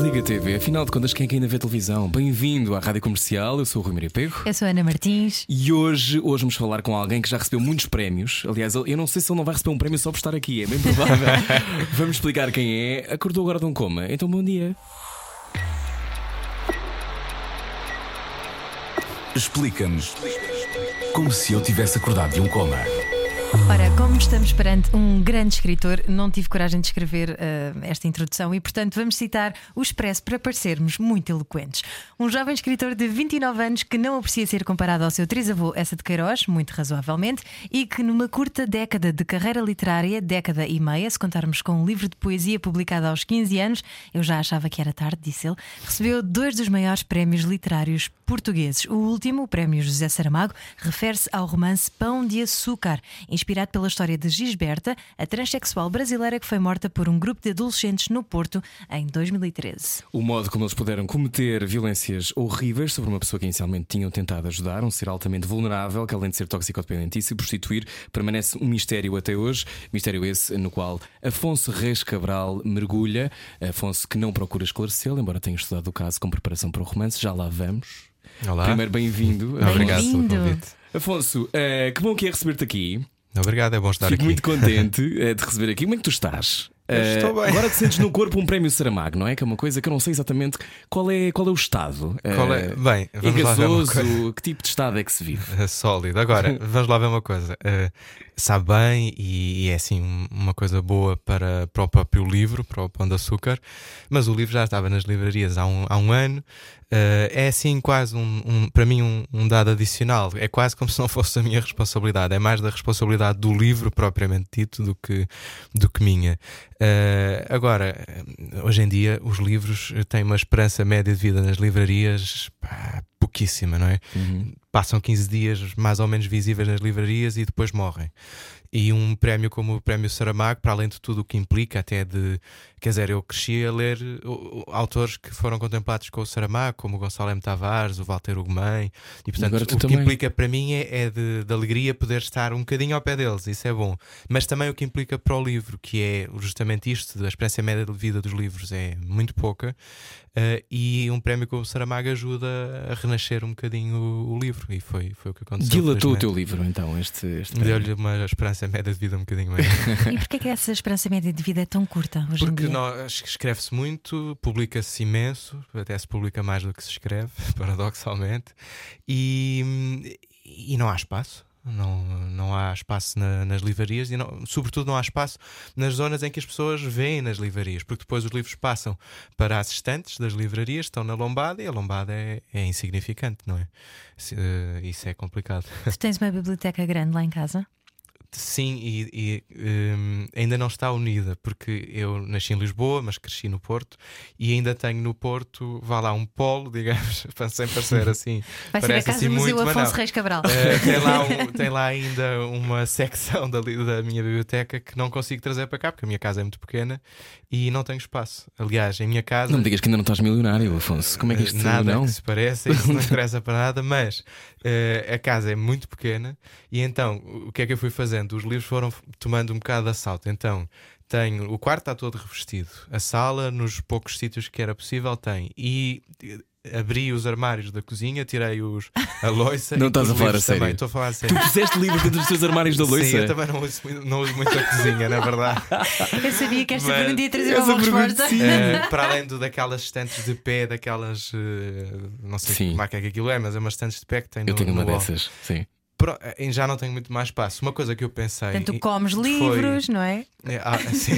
Desliga a TV, afinal de contas, quem é que ainda vê televisão? Bem-vindo à Rádio Comercial, eu sou o Rui Maria Pego. Eu sou a Ana Martins. E hoje, hoje vamos falar com alguém que já recebeu muitos prémios. Aliás, eu não sei se ele não vai receber um prémio só por estar aqui, é bem provável. vamos explicar quem é. Acordou agora de um coma, então bom dia. Explica-nos como se eu tivesse acordado de um coma. Ora, como estamos perante um grande escritor, não tive coragem de escrever uh, esta introdução e, portanto, vamos citar o Expresso para parecermos muito eloquentes. Um jovem escritor de 29 anos que não aprecia ser comparado ao seu trisavô Essa de Queiroz, muito razoavelmente, e que numa curta década de carreira literária, década e meia, se contarmos com um livro de poesia publicado aos 15 anos, eu já achava que era tarde, disse ele, recebeu dois dos maiores prémios literários portugueses. O último, o Prémio José Saramago, refere-se ao romance Pão de Açúcar, inspirado pela história de Gisberta, a transexual brasileira que foi morta por um grupo de adolescentes no Porto em 2013. O modo como eles puderam cometer violências horríveis sobre uma pessoa que inicialmente tinham tentado ajudar, um ser altamente vulnerável, que além de ser toxicodependente e se prostituir, permanece um mistério até hoje. Mistério esse no qual Afonso Reis Cabral mergulha. Afonso que não procura esclarecê-lo, embora tenha estudado o caso com preparação para o romance. Já lá vamos. Olá. Primeiro, bem-vindo. Obrigado pelo convite. Afonso, eh, que bom que é receber-te aqui. Obrigado, é bom estar Fico aqui. muito contente eh, de receber aqui. Como é que tu estás? Eu Eh, estou bem. Agora te sentes no corpo um prémio Saramago, não é? Que é uma coisa que eu não sei exatamente qual é, qual é o estado. Qual é? Bem, é vamos lá ver uma gasoso? coisa. Que tipo de estado é que se vive? É Sólido. Agora, vamos lá ver uma coisa. Eh, sabe bem e, e é assim um- uma coisa boa para, para o próprio livro, para o Pão de Açúcar, mas o livro já estava nas livrarias há um, há um ano. Eh, é assim quase um, um- para mim um, um dado adicional. É quase como se não fosse a minha responsabilidade. É mais da responsabilidade do livro propriamente dito do que, do que minha. Eh, agora, eh, hoje em dia, os livros têm uma esperança média de vida nas livrarias pá, pouquíssima, não é? Passam 15 dias mais ou menos visíveis nas livrarias e depois morrem. E um prémio como o Prémio Saramago, para além de tudo o que implica, até de. Quer dizer, eu cresci a ler autores que foram contemplados com o Saramago, como o Gonçalo M. Tavares, o Walter Ugumem, e portanto o que também. implica para mim é, é de, de alegria poder estar um bocadinho ao pé deles, isso é bom. Mas também o que implica para o livro, que é justamente isto, a experiência média de vida dos livros é muito pouca, uh, e um prémio como o Saramago ajuda a renascer um bocadinho o, o livro, e foi, foi o que aconteceu. Dilatou o teu livro, então, este, este. Deu-lhe uma esperança média de vida um bocadinho maior. E porquê que essa esperança média de vida é tão curta hoje Porque em dia? nós- escreve-se muito, publica-se imenso, até se publica mais do que se escreve, paradoxalmente, e, e não há espaço. Não, não há espaço na- nas livrarias e, não- sobretudo, não há espaço nas zonas em que as pessoas veem nas livrarias, porque depois os livros passam para as estantes das livrarias, estão na lombada e a lombada é, é insignificante, não é? Eh, Isso é complicado. Tu tens uma biblioteca grande lá em casa? Sim, e, e, hum, ainda não está unida, porque eu nasci em Lisboa, mas cresci no Porto, e ainda tenho no Porto, vá lá, um polo, digamos, sem parecer assim. Vai ser a casa assim do Museu muito, Afonso. Reis Cabral. Eh, tem, lá um- tem lá ainda uma secção da, da minha biblioteca que não consigo trazer para cá, porque a minha casa é muito pequena e não tenho espaço. Aliás, em minha casa. Não me digas que ainda não estás milionário, Afonso. Como é que isto Nada não? que se pareça, isso não interessa para nada, mas eh, a casa é muito pequena e então o que é que eu fui fazendo? Os livros foram tomando um bocado de assalto. Então tenho o quarto está todo revestido, a sala, nos poucos sítios que era possível, tem. E eh, abri os armários da cozinha, tirei os, a loiça. Não e estás a falar a sério? Também. Estou a falar a sério. Tu puseste livro dentro dos teus armários da loiça? Sim, eu também não uso, muito- não uso muito a cozinha, na verdade. Eu sabia que esta Mas- pergunta ia trazer uma resposta. sim. Eh, para além do, daquelas estantes de pé, daquelas. eh, não sei Sim. que marca é que aquilo é, mas é umas estantes de pé que tem Eu no, tenho uma dessas, sim. Pro- eh, já não tenho muito mais espaço. Uma coisa que eu pensei. Portanto, tu e- comes foi- livros, não é? é, ah, sim.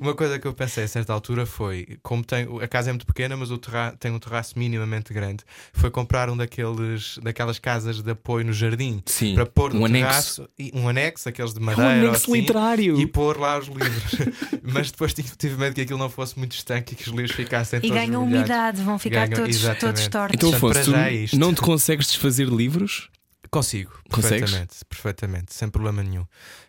Uma coisa que eu pensei a certa altura foi: como tem, a casa é muito pequena, mas o terra, tem um terraço minimamente grande, foi comprar um daqueles, daquas casas de apoio no jardim Sim. para pôr no um anexo. terraço, e- um anexo, aqueles de Um madeira. ou anexo assim, literário. e pôr lá os livros. Mas depois tive, tive medo que aquilo não fosse muito estanque e que os livros ficassem E todos ganham molhados. umidade, vão ficar Ganham- todos, exatamente. todos tortos. Então, Portanto, Afonso, tu é não te consegues desfazer de livros? Consigo, Consegues? perfeitamente, perfeitamente, sem problema nenhum.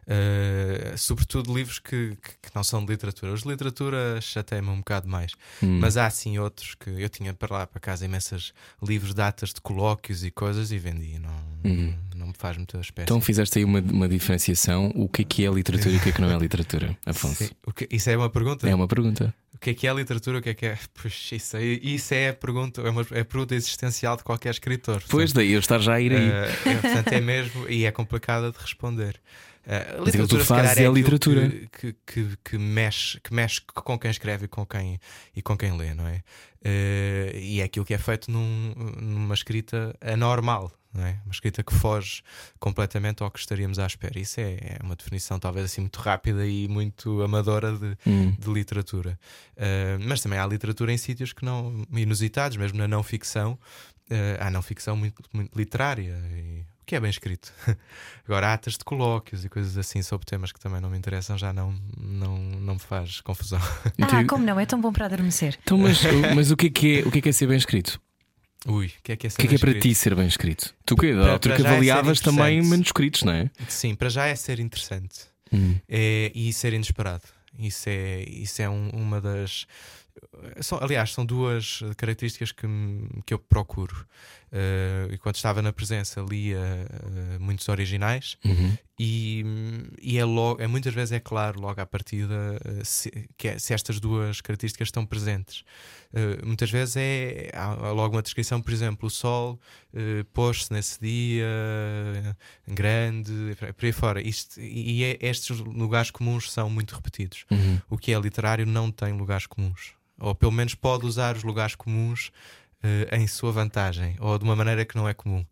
Uh, sobretudo livros que, que, que não são de literatura. Os de literatura chateia-me um bocado mais. Hum. Mas há sim outros que eu tinha para lá para casa imensas livros, datas de colóquios e coisas e vendi. Não, Uhum. não me faz muita espécie. Então fizeste aí uma, uma diferenciação: o que é que é literatura e o que é que não é literatura, Afonso? Sim. Que- isso é uma pergunta? É uma pergunta. O que é que é literatura? O que é que é? Puxa, isso, aí- isso é a pergunta, é, uma, é a pergunta existencial de qualquer escritor. Pois daí eu estar já a ir aí. Eh, é, portanto, é mesmo e é complicada de responder. Eh, a literatura, fazes calhar, é a literatura. Que, que, que, mexe, que mexe com quem escreve e com quem, e com quem lê, não é? Eh, e é aquilo que é feito num- numa escrita anormal, é? Uma escrita que foge completamente ao que estaríamos à espera. Isso é, é uma definição, talvez assim, muito rápida e muito amadora de, Hum. de literatura. Uh, mas também há literatura em sítios que não inusitados, mesmo na não ficção. Uh, há não ficção muito, muito literária, e- o que é bem escrito. Agora, há atas de colóquios e coisas assim sobre temas que também não me interessam, já não, não, não me faz confusão. Ah, como não? É tão bom para adormecer. Então, mas, mas o, que é que é, o que é que é ser bem escrito? Ui, o que é que é O que é que é para ti ser bem escrito? Tu que Para- para que é ser avaliavas também interessante. manuscritos, não é? Sim, para já é ser interessante. Hum. é, e ser inesperado. Isso é, isso é um- uma das. São, aliás, são duas características que, que eu procuro. Eh, e quando estava na presença, lia eh, muitos originais Uhum. e, e é, logo, é muitas vezes é claro logo à partida eh, se, que é- se estas duas características estão presentes. Eh, muitas vezes é há, logo uma descrição, por exemplo, o sol eh, pôs-se nesse dia eh, grande, por aí fora. Isto, e é- estes lugares comuns são muito repetidos. Uhum. O que é literário não tem lugares comuns. Ou pelo menos pode usar os lugares comuns eh, em sua vantagem, ou de uma maneira que não é comum.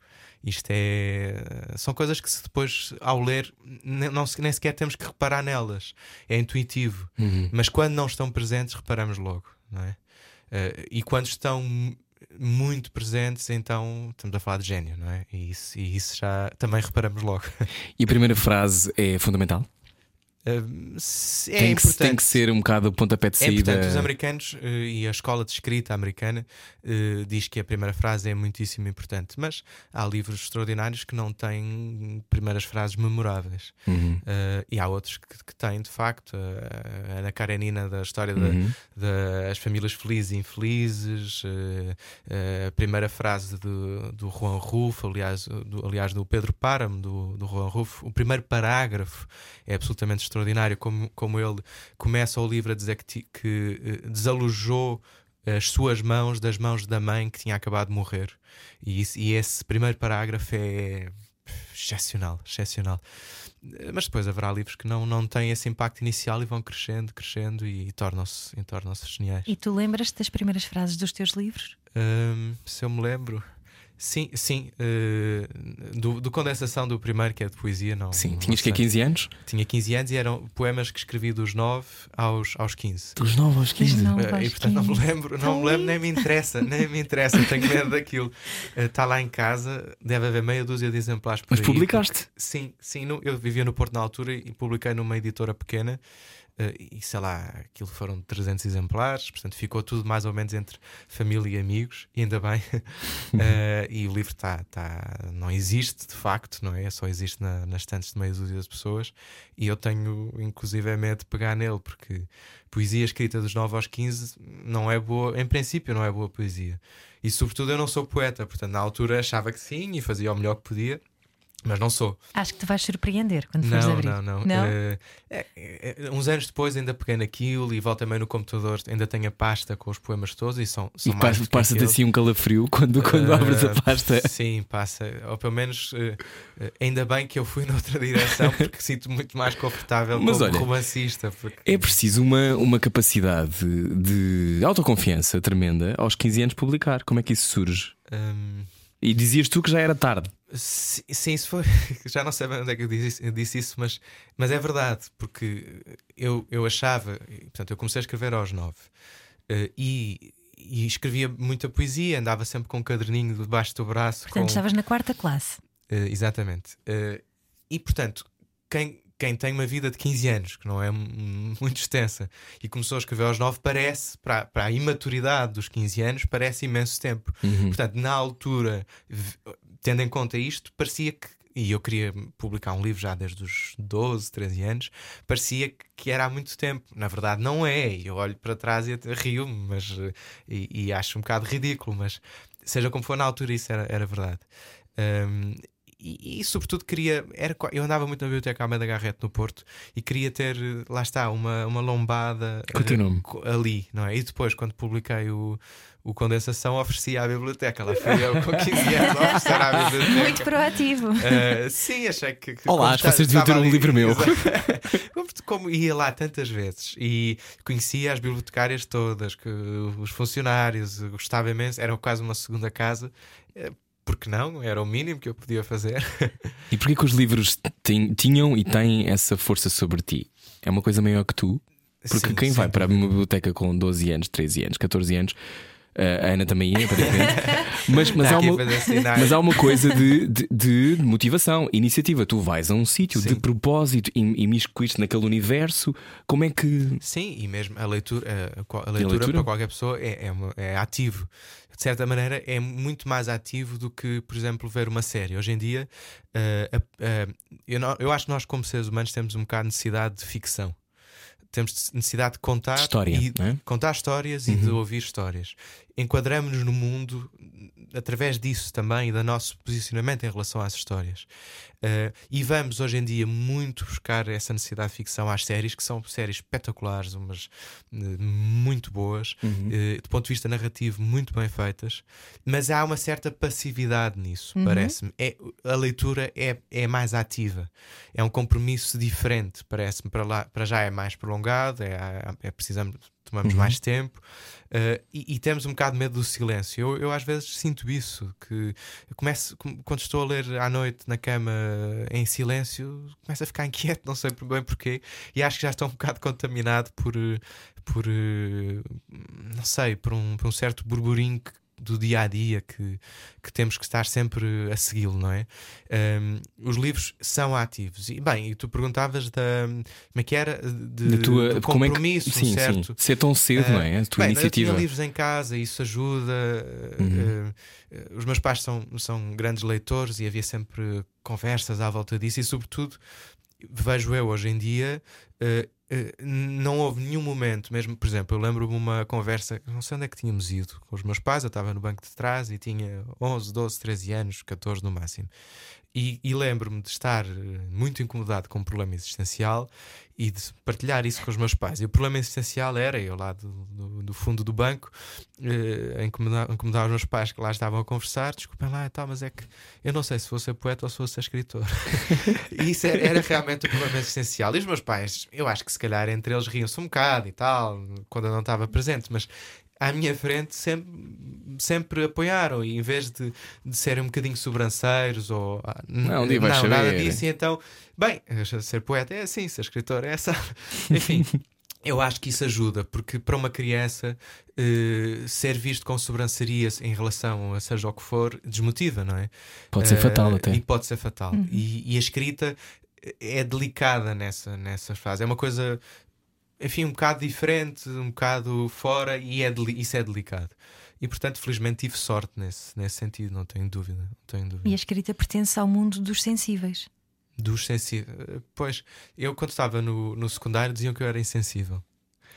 Isto é. São coisas que se depois, ao ler, não, nem sequer temos que reparar nelas. É intuitivo. Uhum. Mas quando não estão presentes, reparamos logo, não é? Eh, e quando estão mu- muito presentes, então estamos a falar de gênio, não é? E isso, e isso já também reparamos logo. E a primeira frase é fundamental? É tem, que, tem que ser um bocado o pontapé de É saída. importante, os americanos eh, e a escola de escrita americana eh, diz que a primeira frase é muitíssimo importante, mas há livros extraordinários que não têm primeiras frases memoráveis. Uhum. Eh, e há outros que, que têm, de facto, a Ana Karenina da história Uhum. das famílias felizes e infelizes, a primeira frase do, do Juan Rufo, aliás do, aliás, do Pedro Páramo, do, do Juan Rufo, o primeiro parágrafo é absolutamente extraordinário, como, como ele começa o livro a dizer que, ti- que eh, desalojou as suas mãos das mãos da mãe que tinha acabado de morrer. E, isso- e esse primeiro parágrafo é excepcional, excepcional. Mas depois haverá livros que não, não têm esse impacto inicial e vão crescendo, crescendo e, tornam-se e tornam-se geniais. E tu lembras-te das primeiras frases dos teus livros? Hum, se eu me lembro. Sim, sim. eh, do, do condensação do primeiro, que é de poesia, não. Sim, tinhas que sei. 15 anos? Tinha 15 anos e eram poemas que escrevi dos 9 aos, aos 15. Dos 9 aos 15. Não, Eh, e portanto não me 15. lembro, não me lembro, nem me interessa, nem me interessa, tenho medo daquilo. Está lá em casa, deve haver meia dúzia de exemplares por Mas aí, publicaste? porque- sim, sim, no- eu vivia no Porto na altura e publiquei numa editora pequena. Eh, e sei lá, aquilo foram 300 exemplares, portanto ficou tudo mais ou menos entre família e amigos, e ainda bem. Eh, e o livro está, tá, não existe de facto, não é? Só existe na, nas estantes de meia dúzia de pessoas. E eu tenho, inclusive, é medo de pegar nele, porque poesia escrita dos 9 aos 15 não é boa, em princípio, não é boa poesia. E sobretudo eu não sou poeta, portanto, na altura achava que sim e fazia o melhor que podia, mas não sou. Acho que te vais surpreender quando fores Não, abrir. não, não. Não? É- uns anos depois ainda peguei naquilo e volto também no computador, ainda tenho a pasta com os poemas todos e são, E são mais do que passa-te assim um calafrio quando, quando abres a Uh, pasta. Sim, passa. Ou pelo menos uh, uh, ainda bem que eu fui noutra direção porque sinto muito mais confortável Mas como olha, romancista. Porque... É preciso uma, uma capacidade de autoconfiança tremenda aos 15 anos publicar. Como é que isso surge? Um, E dizias tu que já era tarde. si- sim, isso foi. Já não sei bem onde é que eu disse, eu disse isso, mas, mas é verdade, porque eu, eu achava. Portanto, eu comecei a escrever aos nove uh, e, e escrevia muita poesia, andava sempre com um caderninho debaixo do braço. Portanto, com... estavas na quarta classe. Uh, exatamente. Uh, e portanto, quem, quem tem uma vida de 15 anos, que não é muito extensa, e começou a escrever aos 9, parece, para, para a imaturidade dos 15 anos, parece imenso tempo. Uhum. Portanto, na altura, tendo em conta isto, parecia que. E eu queria publicar um livro já desde os 12, 13 anos, parecia que era há muito tempo. Na verdade, não é. Eu olho para trás e rio-me mas, e, e, acho um bocado ridículo, mas seja como for, na altura isso era, era verdade. Um, e, e, sobretudo queria. Era, eu andava muito na biblioteca Almeida Garrett no Porto e queria ter, lá está, uma, uma lombada uh, ali, não é? E depois, quando publiquei o, o Condensação, ofereci à biblioteca. Lá fui eu com 15 anos a oferecer à biblioteca. Muito proativo. Uh, sim, achei que. que Olá, acho que vocês deviam ter um ali, livro meu. como ia lá tantas vezes e conhecia as bibliotecárias todas, que os funcionários, gostava imenso, era quase uma segunda casa eh, porque não? Era o mínimo que eu podia fazer. e porquê que os livros tinham e têm essa força sobre ti? É uma coisa maior que tu? Porque sim, quem sim. vai para uma biblioteca com 12 anos, 13 anos, 14 anos. A Ana também ia, aparentemente. mas, mas, há uma, mas há uma coisa de, de, de motivação, iniciativa. Tu vais a um sítio de propósito e, e miscuíste naquele universo. Como é que. Sim, e mesmo a leitura, a, a leitura, leitura? para qualquer pessoa é, é, é ativo de certa maneira, é muito mais ativo do que, por exemplo, ver uma série. Hoje em dia, uh, uh, eu, não, eu acho que nós, como seres humanos, temos um bocado de necessidade de ficção. Temos necessidade de contar, História, e, é? contar histórias uhum. e de uhum. ouvir histórias. Enquadramos-nos no mundo através disso também e do nosso posicionamento em relação às histórias. Uh, e vamos hoje em dia muito buscar essa necessidade de ficção às séries, que são séries espetaculares, umas uh, muito boas, uhum. uh, do ponto de vista narrativo, muito bem feitas, mas há uma certa passividade nisso, uhum. parece-me. É, a leitura é, é mais ativa, é um compromisso diferente, parece-me. Para, lá, para já é mais prolongado, é, é precisamos tomamos uhum. mais tempo uh, e, e, temos um bocado de medo do silêncio. Eu, eu às vezes sinto isso, que começo, quando estou a ler à noite na cama em silêncio, começo a ficar inquieto, não sei bem porquê, e acho que já estou um bocado contaminado por, por eh, não sei, por um, por um certo burburinho que do dia a dia que, que temos que estar sempre a segui-lo, não é? Um, os livros são ativos. E bem, e tu perguntavas da como é que era de, tua, do compromisso, é que, sim, certo? Sim. Ser tão cedo, uh, não é? A tua bem, iniciativa. Eu tinha livros em casa, isso ajuda. Uhum. Uh, os meus pais são, são grandes leitores e havia sempre conversas à volta disso, e sobretudo vejo eu hoje em dia. Uh, não houve nenhum momento, mesmo, por exemplo, eu lembro-me uma conversa, não sei onde é que tínhamos ido com os meus pais, eu estava no banco de trás e tinha 11, 12, 13 anos, 14 no máximo. E, e lembro-me de estar eh, muito incomodado com um problema existencial e de partilhar isso com os meus pais. E o problema existencial era eu lá do, do, do fundo do banco, eh, incomodar, incomodar os meus pais que lá estavam a conversar. Desculpem lá, tá, mas é que eu não sei se vou ser poeta ou se vou ser escritor. e isso era, era, realmente o problema existencial. E os meus pais, eu acho que se calhar entre eles riam-se um bocado e tal, quando eu não estava presente, mas à minha frente sempre, sempre apoiaram e em vez de, de serem um bocadinho sobranceiros ou ah, não, não nada disso, e então, bem, ser poeta é assim, ser escritor é essa. Enfim. Eu acho que isso ajuda, porque para uma criança uh, ser visto com sobranceria em relação a seja o que for desmotiva, não é? Pode ser uh, fatal até. E pode ser fatal. Uhum. E, e, a escrita é delicada nessa, nessa fase. É uma coisa enfim, um bocado diferente, um bocado fora, e é isso é delicado. E portanto, felizmente tive sorte nesse, nesse sentido, não tenho dúvida. Não tenho dúvida. E a escrita pertence ao mundo dos sensíveis. Dos sensíveis. Pois, eu quando estava no, no secundário diziam que eu era insensível.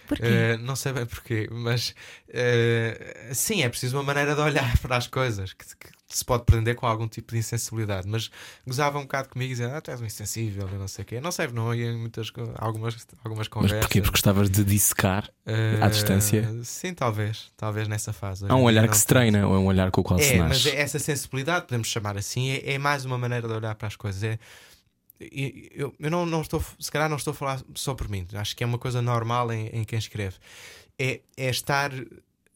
Porquê? Uh, não sei bem porquê, mas uh, sim, é preciso uma maneira de olhar para as coisas que, que, se pode prender com algum tipo de insensibilidade. Mas gozava um bocado comigo dizendo, ah, tu és um insensível, não sei o quê. Não sei, não em muitas algumas, algumas conversas. Mas porquê? Porque gostavas de dissecar uh, à distância? Sim, talvez, talvez nessa fase. Há um olhar que se treina, ou é um olhar com o qual é, se nasce. Mas essa sensibilidade, podemos chamar assim, é, é mais uma maneira de olhar para as coisas. É eu, eu não, não estou, se calhar não estou a falar só por mim, acho que é uma coisa normal em, em quem escreve. É, é estar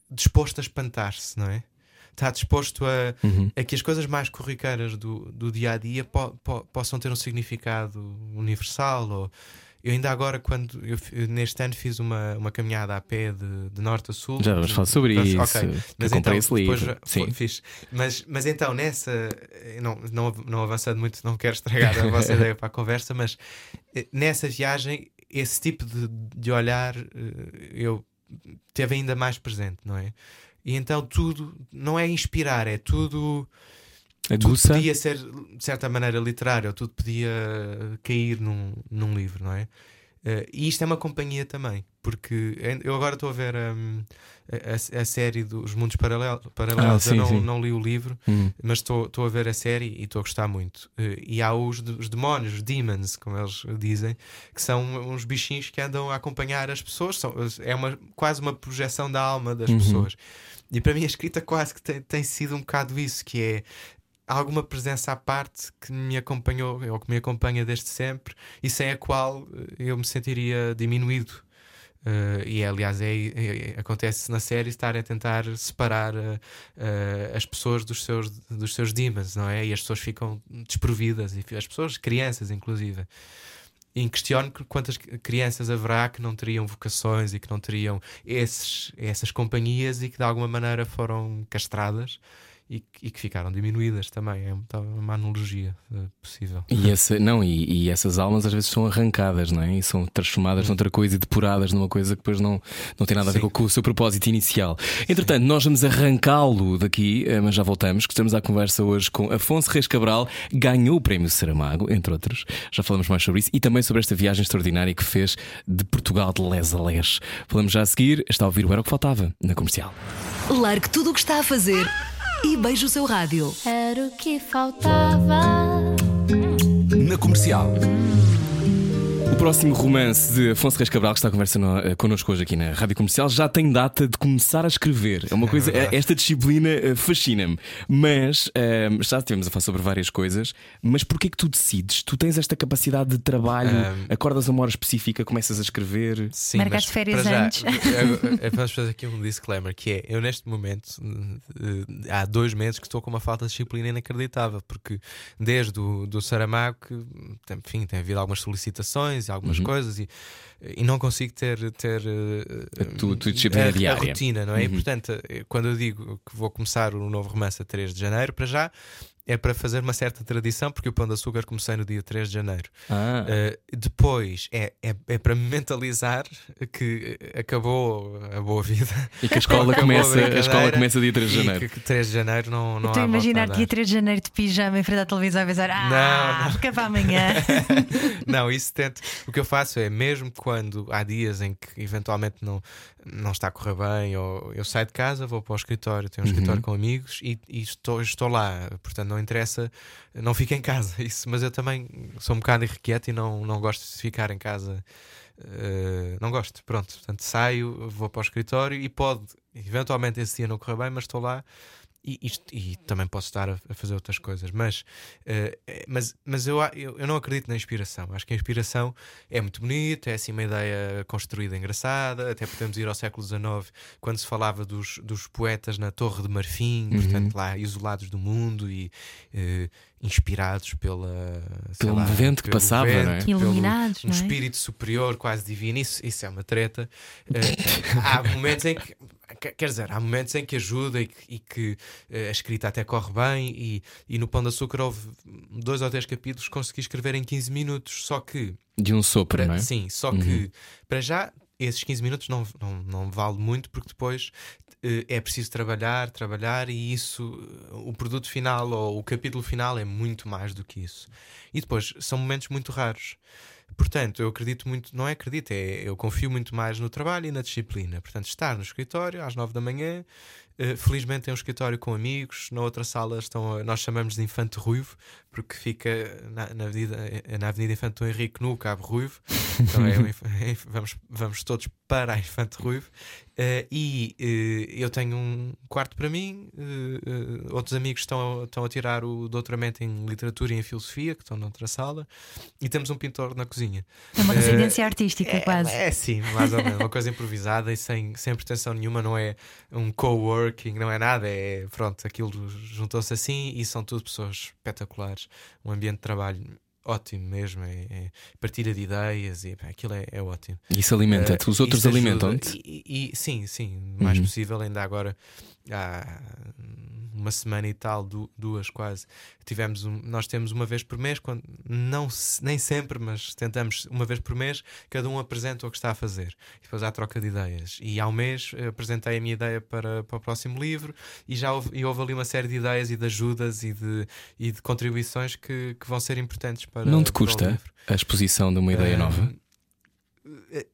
disposto a espantar-se, não é? Está disposto a, uhum. a que as coisas mais corriqueiras do, do dia a dia po, po, possam ter um significado universal ou eu ainda agora, quando eu, neste ano fiz uma, uma caminhada a pé de, de norte a sul. Já vamos falar sobre isso. Okay. Mas eu então, esse livro. Sim. Fiz. Mas, mas então, nessa. Não, não, não avançando muito, não quero estragar a vossa ideia para a conversa, mas eh, nessa viagem, esse tipo de, de olhar eh, eu teve ainda mais presente, não é? E então tudo não é inspirar, é tudo. Tudo podia ser de certa maneira literário, ou tudo podia cair num, num livro, não é? Uh, e isto é uma companhia também, porque eu agora estou a ver um, a, a, série dos Mundos Paralelos. paralelos. Ah, sim, eu não, sim. não, li o livro, Hum. mas estou estou a ver a série e estou a gostar muito. Uh, e há os, os demónios, os demons, como eles dizem, que são uns bichinhos que andam a acompanhar as pessoas. São, é uma, quase uma projeção da alma das Uhum. pessoas. E para mim a escrita quase que tem, tem sido um bocado isso, que é alguma presença à parte que me acompanhou ou que me acompanha desde sempre e sem a qual eh, eu me sentiria diminuído. Eh, e aliás, é, é- acontece na série estar a tentar separar eh, eh, as pessoas dos seus, dos seus demons, não é? E as pessoas ficam desprovidas, e as pessoas, crianças inclusive. E questiono que quantas crianças haverá que não teriam vocações e que não teriam esses, essas companhias e que de alguma maneira foram castradas e, que- e que ficaram diminuídas também. É uma, analogia eh, possível. E, essa, não, e, e essas almas às vezes são arrancadas, não é? E são transformadas noutra coisa e depuradas numa coisa que depois não, não tem nada a ver Sim. com, o seu propósito inicial. Entretanto, nós vamos arrancá-lo daqui, eh, mas já voltamos, que estamos à conversa hoje com Afonso Reis Cabral, ganhou o prémio Saramago, entre outros. Já falamos mais sobre isso e também sobre esta viagem extraordinária que fez de Portugal de les a les. Falamos já a seguir, está a ouvir o Era o que Faltava, na comercial. Largue tudo o que está a fazer e beije o seu rádio. Era o que faltava. Na comercial. O próximo romance de Afonso Reis Cabral, que está a conversa no, eh, connosco hoje aqui na Rádio Comercial, já tem data de começar a escrever. É uma coisa, verdade. esta disciplina eh, fascina-me. Mas eh, já estivemos a falar sobre várias coisas. Mas porquê que tu decides? Tu tens esta capacidade de trabalho, Ahm. acordas a uma hora específica, começas a escrever. Sim, Marcaste mas férias para já, antes. eu- eu- Vamos fazer aqui um disclaimer: que é eu, neste momento, eh, há dois meses que estou com uma falta de disciplina inacreditável, porque desde o do Saramago, que, enfim, tem havido algumas solicitações e algumas Uhum. coisas e, e não consigo ter, ter eh, A tu- tua disciplina a, a rotina, não é? E Uhum. portanto, eh, quando eu digo que vou começar o novo romance a 3 de janeiro, para já. É para fazer uma certa tradição, porque o Pão de Açúcar comecei no dia 3 de janeiro. Ah, Uh, depois é, é, é para me mentalizar que uh, acabou a boa vida. e que a escola, acabou a começa, a escola começa dia 3 de E janeiro. que, que 3 de janeiro não, não Estou a imaginar dia dar. 3 de janeiro de pijama em frente à televisão a pensar, ah, fica para amanhã. não, isso tento. O que eu faço é, mesmo quando há dias em que eventualmente não, não está a correr bem, ou eu saio de casa, vou para o escritório, tenho um Uhum. escritório com amigos e, e estou, estou lá. Portanto, não interessa, não fico em casa. Isso, mas eu também sou um bocado irrequieto e não, não gosto de ficar em casa. Uh, não gosto, pronto. Portanto, saio, vou para o escritório e pode, eventualmente, esse dia não correr bem, mas estou lá. E, isto- e também posso estar a, a fazer outras coisas, mas, eh, mas, mas eu, eu, eu não acredito na inspiração. Acho que a inspiração é muito bonita, é assim uma ideia construída engraçada. Até podemos ir ao século XIX, quando se falava dos, dos poetas na Torre de Marfim, Uhum. portanto, lá isolados do mundo e eh, inspirados pela, sei Pelo lá, vento que passava, não é? vento, pelo- Iluminados, um não é? espírito superior, quase divino. Isso, isso é uma treta. Eh, há momentos em que. Quer- dizer, há momentos em que ajuda e que, e que, eh, a escrita até corre bem, e, e no Pão de Açúcar houve dois ou três capítulos que consegui escrever em 15 minutos. Só que, De um sopro, para- não é? sim, só Uhum. que para já esses 15 minutos não, não, não vale muito, porque depois eh, é preciso trabalhar, trabalhar, e isso, o produto final ou o capítulo final é muito mais do que isso. E depois são momentos muito raros. Portanto, eu acredito muito, não é acredito, é eu confio muito mais no trabalho e na disciplina. Portanto, estar no escritório às 9 da manhã, eh, felizmente tem um escritório com amigos, na outra sala estão, a- nós chamamos de Infante Ruivo, porque fica na, na, avenida, eh, na Avenida Infante Henrique, no Cabo Ruivo. Então é, vamos, vamos todos para a Infante Ruivo. Eh, e eh, eu tenho um quarto para mim, eh, outros amigos estão, a- estão a tirar o doutoramento em literatura e em filosofia, que estão noutra sala, e temos um pintor na cozinha. É uma residência artística, É, quase. é sim, mais ou menos, uma coisa improvisada e sem, sem pretensão nenhuma, não é um coworking, não é nada, é pronto, aquilo juntou-se assim e são tudo pessoas espetaculares, um ambiente de trabalho ótimo mesmo, é, é partilha de ideias e pá, aquilo é, é ótimo. Isso alimenta-te. Eh, Os outros alimentam-te. E, e- sim, sim, mais Uhum. possível. Ainda agora há uma semana e tal, du- duas quase, tivemos um- nós temos uma vez por mês, quando, não, nem sempre, mas tentamos uma vez por mês, cada um apresenta o que está a fazer. E depois há troca de ideias. E ao mês eh, apresentei a minha ideia para, para o próximo livro e já houve, e houve ali uma série de ideias e de ajudas e de, e de contribuições que, que vão ser importantes para Não te custa a exposição de uma ideia Ah, nova?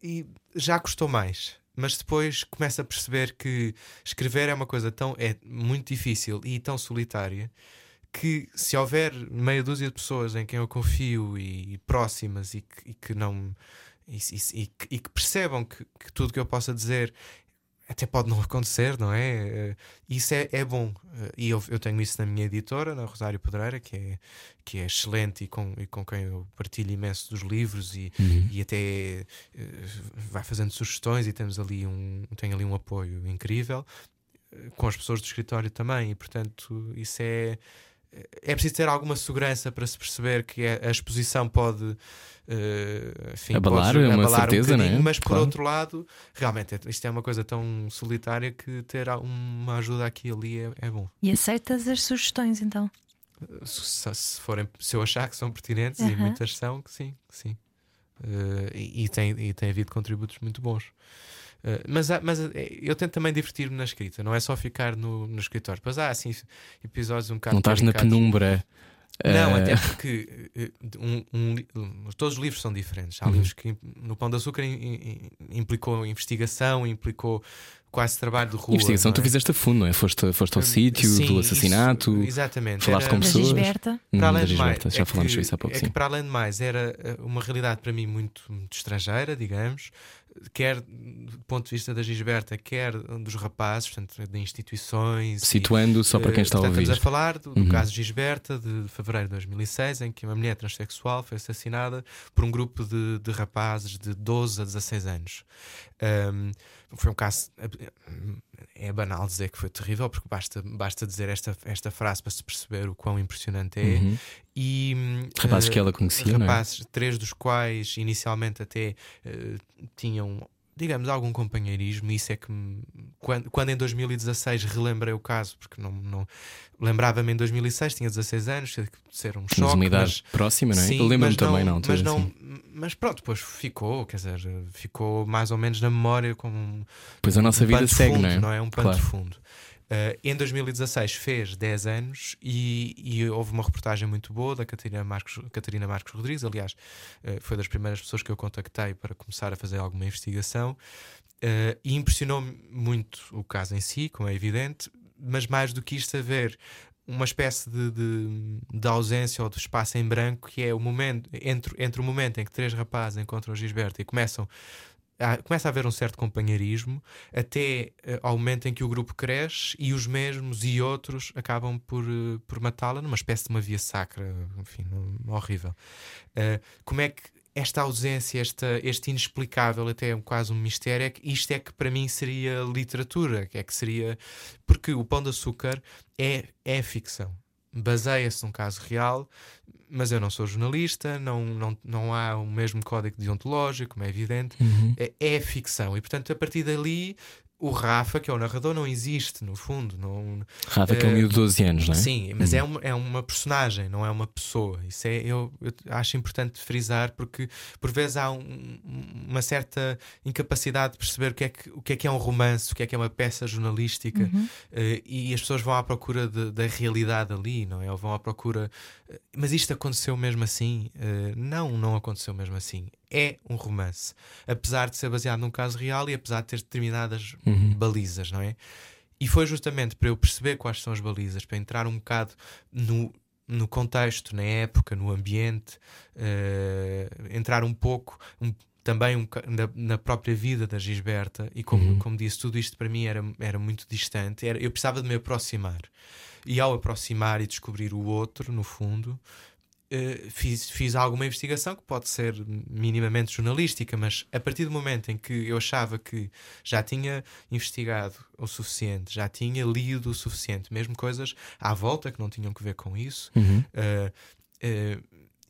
E já custou mais. Mas depois começo a perceber que escrever é uma coisa tão é muito difícil e tão solitária que se houver meia dúzia de pessoas em quem eu confio e, próximas e que, e que não e, e- e e que percebam que, que tudo que eu possa dizer até pode não acontecer, não é? Eh, Isso é, é bom. Eh, E eu, eu tenho isso na minha editora, na Rosário Pedreira, que é, que é excelente e com, e com quem eu partilho imenso dos livros e, Uhum. e até eh, vai fazendo sugestões e temos ali um, tem ali um apoio incrível com as pessoas do escritório também, e portanto isso é. É preciso ter alguma segurança para se perceber que a, a exposição pode eh, enfim, Abalar, pode é uma abalar certeza, um não é? bocadinho, mas por Claro. outro lado, realmente é- isto é uma coisa tão solitária que ter uma ajuda aqui e ali é, é bom. E aceitas as sugestões então? Se, se forem, se eu achar que são pertinentes e Aham. muitas são, que sim, que sim. Eh, e, e tem, e tem havido contributos muito bons. Eh, mas há- mas eh, eu tento também divertir-me na escrita, não é só ficar no, no escritório. Pois há assim episódios um bocado. Não estás na penumbra. Não, eh, até porque um- um todos os livros são diferentes. Há Uhum. livros que no Pão de Açúcar im- im- implicou investigação, implicou quase trabalho de rua. Investigação, não tu é? fizeste a fundo, não é? Foste, foste ao Hum, sítio sim, do isso- assassinato. exatamente. falaste era- com pessoas. Hum, para além de mais, já é falámos que- isso há pouco, é sim. que para além de mais era uma realidade para mim muito, muito estrangeira, digamos, quer do ponto de vista da Gisberta, quer dos rapazes, portanto, de instituições. e- Situando, só para quem eh, está a portanto, ouvir. Estamos a falar do, do Uhum. caso Gisberta de fevereiro de 2006, em que uma mulher transexual foi assassinada por um grupo de, de rapazes de 12 a 16 anos. Um, foi um caso. É banal dizer que foi terrível, porque basta, basta dizer esta, esta frase para se perceber o quão impressionante é. Uhum. E, hum, Rapazes eh, que ela conhecia, é? rapazes, três dos quais inicialmente até eh, tinham, digamos, algum companheirismo. Isso é que me- quando, quando em 2016 relembrei o caso, porque não, não lembrava-me em 2006, tinha 16 anos, teve que ser um choque. uma idade mas- próxima, não é? Lembro-me mas também, não, não, mas não, mas pronto, depois ficou, quer dizer, ficou mais ou menos na memória como um, Pois a nossa vida segue, fundo, não é? Um pano Claro. de fundo. Uh, em 2016 fez 10 anos e, e houve uma reportagem muito boa da Catarina Marcos, Catarina Marcos Rodrigues. Aliás, uh, foi das primeiras pessoas que eu contactei para começar a fazer alguma investigação. Uh, e impressionou-me muito o caso em si, como é evidente, mas mais do que isto, a ver uma espécie de, de, de ausência ou de espaço em branco que é o momento entre, entre o momento em que três rapazes encontram o Gisberto e começam há- começa a haver um certo companheirismo até eh, ao momento em que o grupo cresce e os mesmos e outros acabam por, eh, por matá-la numa espécie de uma via sacra, enfim, um- horrível. Eh, como é que esta ausência, esta, este inexplicável, até um- quase um mistério, é que isto é que para mim seria literatura, que é que seria. Porque o Pão de Açúcar é, é ficção. Baseia-se num caso real, mas eu não sou jornalista, não, não, não há o mesmo código deontológico, como é evidente. Uhum. É, é ficção. E portanto, a partir dali, o Rafa, que é o narrador, não existe, no fundo. Não, Rafa, que é um Eh, miúdo de 12 anos, não é? Sim, mas Uhum. é, uma, é uma personagem, não é uma pessoa. Isso é, eu, eu acho importante frisar porque por vezes há um- uma certa incapacidade de perceber o que, é que, o que é que é um romance, o que é que é uma peça jornalística Uhum. eh, e as pessoas vão à procura de- da realidade ali, não é? Ou vão à procura. eh, Mas isto aconteceu mesmo assim? Eh, não, não aconteceu mesmo assim. É um romance, apesar de ser baseado num caso real e apesar de ter determinadas Uhum. balizas, não é? E foi justamente para eu perceber quais são as balizas, para entrar um bocado no, no contexto, na época, no ambiente, eh, entrar um pouco um- também um na, na própria vida da Gisberta. E como, Uhum. como disse, tudo isto para mim era, era muito distante. Era, eu precisava de me aproximar. E ao aproximar e descobrir o outro, no fundo, eh, fiz, fiz alguma investigação que pode ser minimamente jornalística, mas a partir do momento em que eu achava que já tinha investigado o suficiente, já tinha lido o suficiente, mesmo coisas à volta que não tinham que ver com isso, Uhum. eh, eh,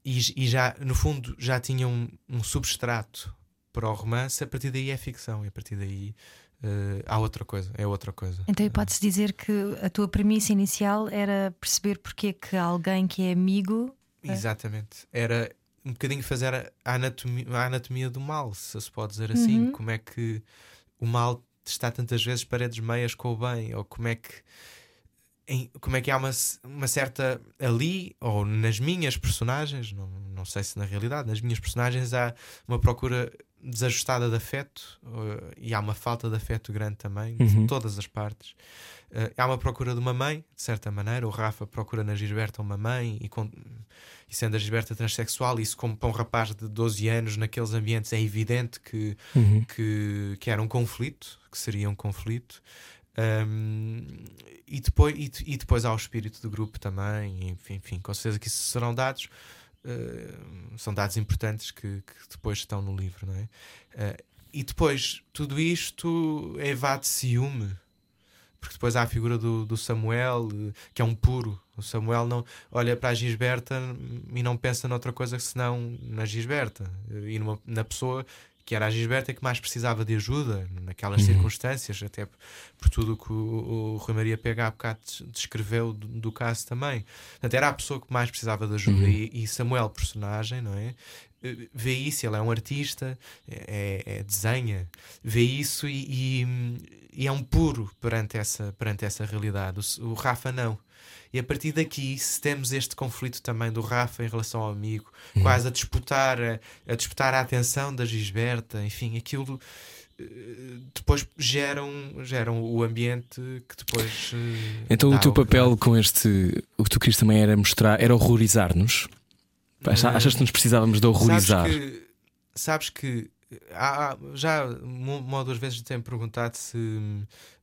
e, e já, no fundo, já tinha um, um substrato para o romance, a partir daí é ficção, e a partir daí Uh, há outra coisa, é outra coisa. Então pode-se dizer que a tua premissa inicial era perceber porque é que alguém que é amigo. Exatamente. Era um bocadinho fazer a anatomia, a anatomia do mal, se se pode dizer assim. Uhum. Como é que o mal está tantas vezes paredes meias com o bem, ou como é que em, como é que há uma, uma certa ali, ou nas minhas personagens, não, não sei se na realidade, nas minhas personagens há uma procura desajustada de afeto uh, e há uma falta de afeto grande também, uhum. de todas as partes. Uh, há uma procura de uma mãe, de certa maneira. O Rafa procura na Gisberta uma mãe, e, com, e sendo a Gisberta transexual, isso, como para um rapaz de 12 anos naqueles ambientes, é evidente que, uhum. que, que era um conflito, que seria um conflito. Um, e, depois, e, e, depois há o espírito do grupo também, enfim, enfim com certeza que isso serão dados. Uh, são dados importantes que, que, depois estão no livro, não é? Uh, e depois tudo isto evade ciúme, porque depois há a figura do, do Samuel, que é um puro. O Samuel não olha para a Gisberta e não pensa noutra coisa senão na Gisberta e numa, na pessoa que era a Gisberta que mais precisava de ajuda naquelas uhum. circunstâncias, até por tudo que o, o Rui Maria Pega há bocado descreveu do, do, caso também. Portanto, era a pessoa que mais precisava de ajuda. Uhum. E, e, Samuel, personagem, não é? Eh, vê isso, ele é um artista, é, é desenha, vê isso e, e, e, é um puro perante essa, perante essa realidade. O, o Rafa não. E a partir daqui, se temos este conflito também do Rafa em relação ao amigo, uhum. quase a disputar a, a, disputar a atenção da Gisberta, enfim, aquilo eh, depois geram, geram o ambiente que depois. Eh, então o teu papel com este. O que tu querias também era mostrar, era horrorizar-nos? Achas que nos precisávamos de horrorizar? Sabes que, sabes que há, já uma ou duas vezes tenho perguntado se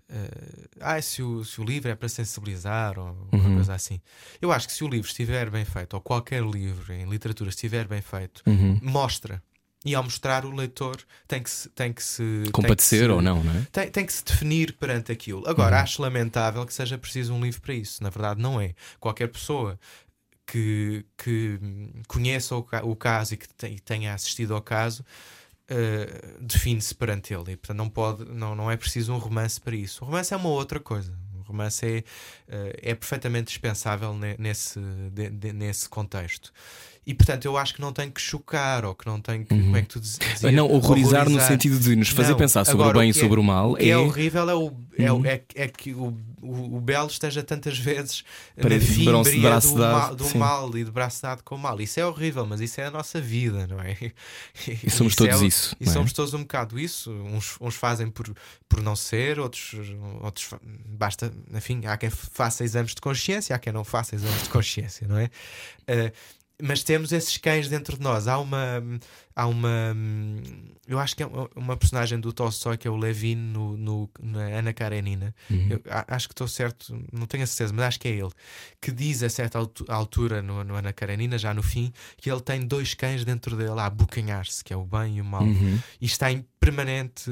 Uh, ah, se o, se o livro é para sensibilizar ou uhum. coisa assim. Eu acho que se o livro estiver bem feito, ou qualquer livro em literatura estiver bem feito, uhum. mostra. E ao mostrar, o leitor tem que se. Tem que se Compadecer que se, ou não, não é? Tem, tem que se definir perante aquilo. Agora, uhum. acho lamentável que seja preciso um livro para isso. Na verdade, não é. Qualquer pessoa que, que conheça o, o caso e que tenha assistido ao caso uh, define-se perante ele. E, portanto, não, pode, não, não é preciso um romance para isso. O romance é uma outra coisa. O romance é, uh, é perfeitamente dispensável nesse, de, de, nesse contexto. E portanto eu acho que não tem que chocar ou que não tem que. Uhum. Como é que tu dizias? Não, horrorizar, horrorizar, no sentido de nos fazer não, pensar sobre agora, o bem e sobre é, o mal. O que é, é horrível é, o, é, uhum. é, é, que o, o, o, belo esteja tantas vezes Para na fímbria do, mal, do mal e de braço dado com o mal. Isso é horrível, mas isso é a nossa vida, não é? E, e somos todos é, isso. E somos todos um bocado isso. Uns, uns fazem por, por não ser, outros, outros basta. Enfim, há quem faça exames de consciência, há quem não faça exames de consciência, não é? Uh, mas temos esses cães dentro de nós. Há uma. Há uma. Eu acho que é uma personagem do Tolstói que é o Levin no, no, na Ana Karenina. Uhum. Eu, acho que estou certo, não tenho a certeza, mas acho que é ele. Que diz a certa altura no, no Ana Karenina, já no fim, que ele tem dois cães dentro dele a abocanhar-se, que é o bem e o mal. Uhum. E está em permanente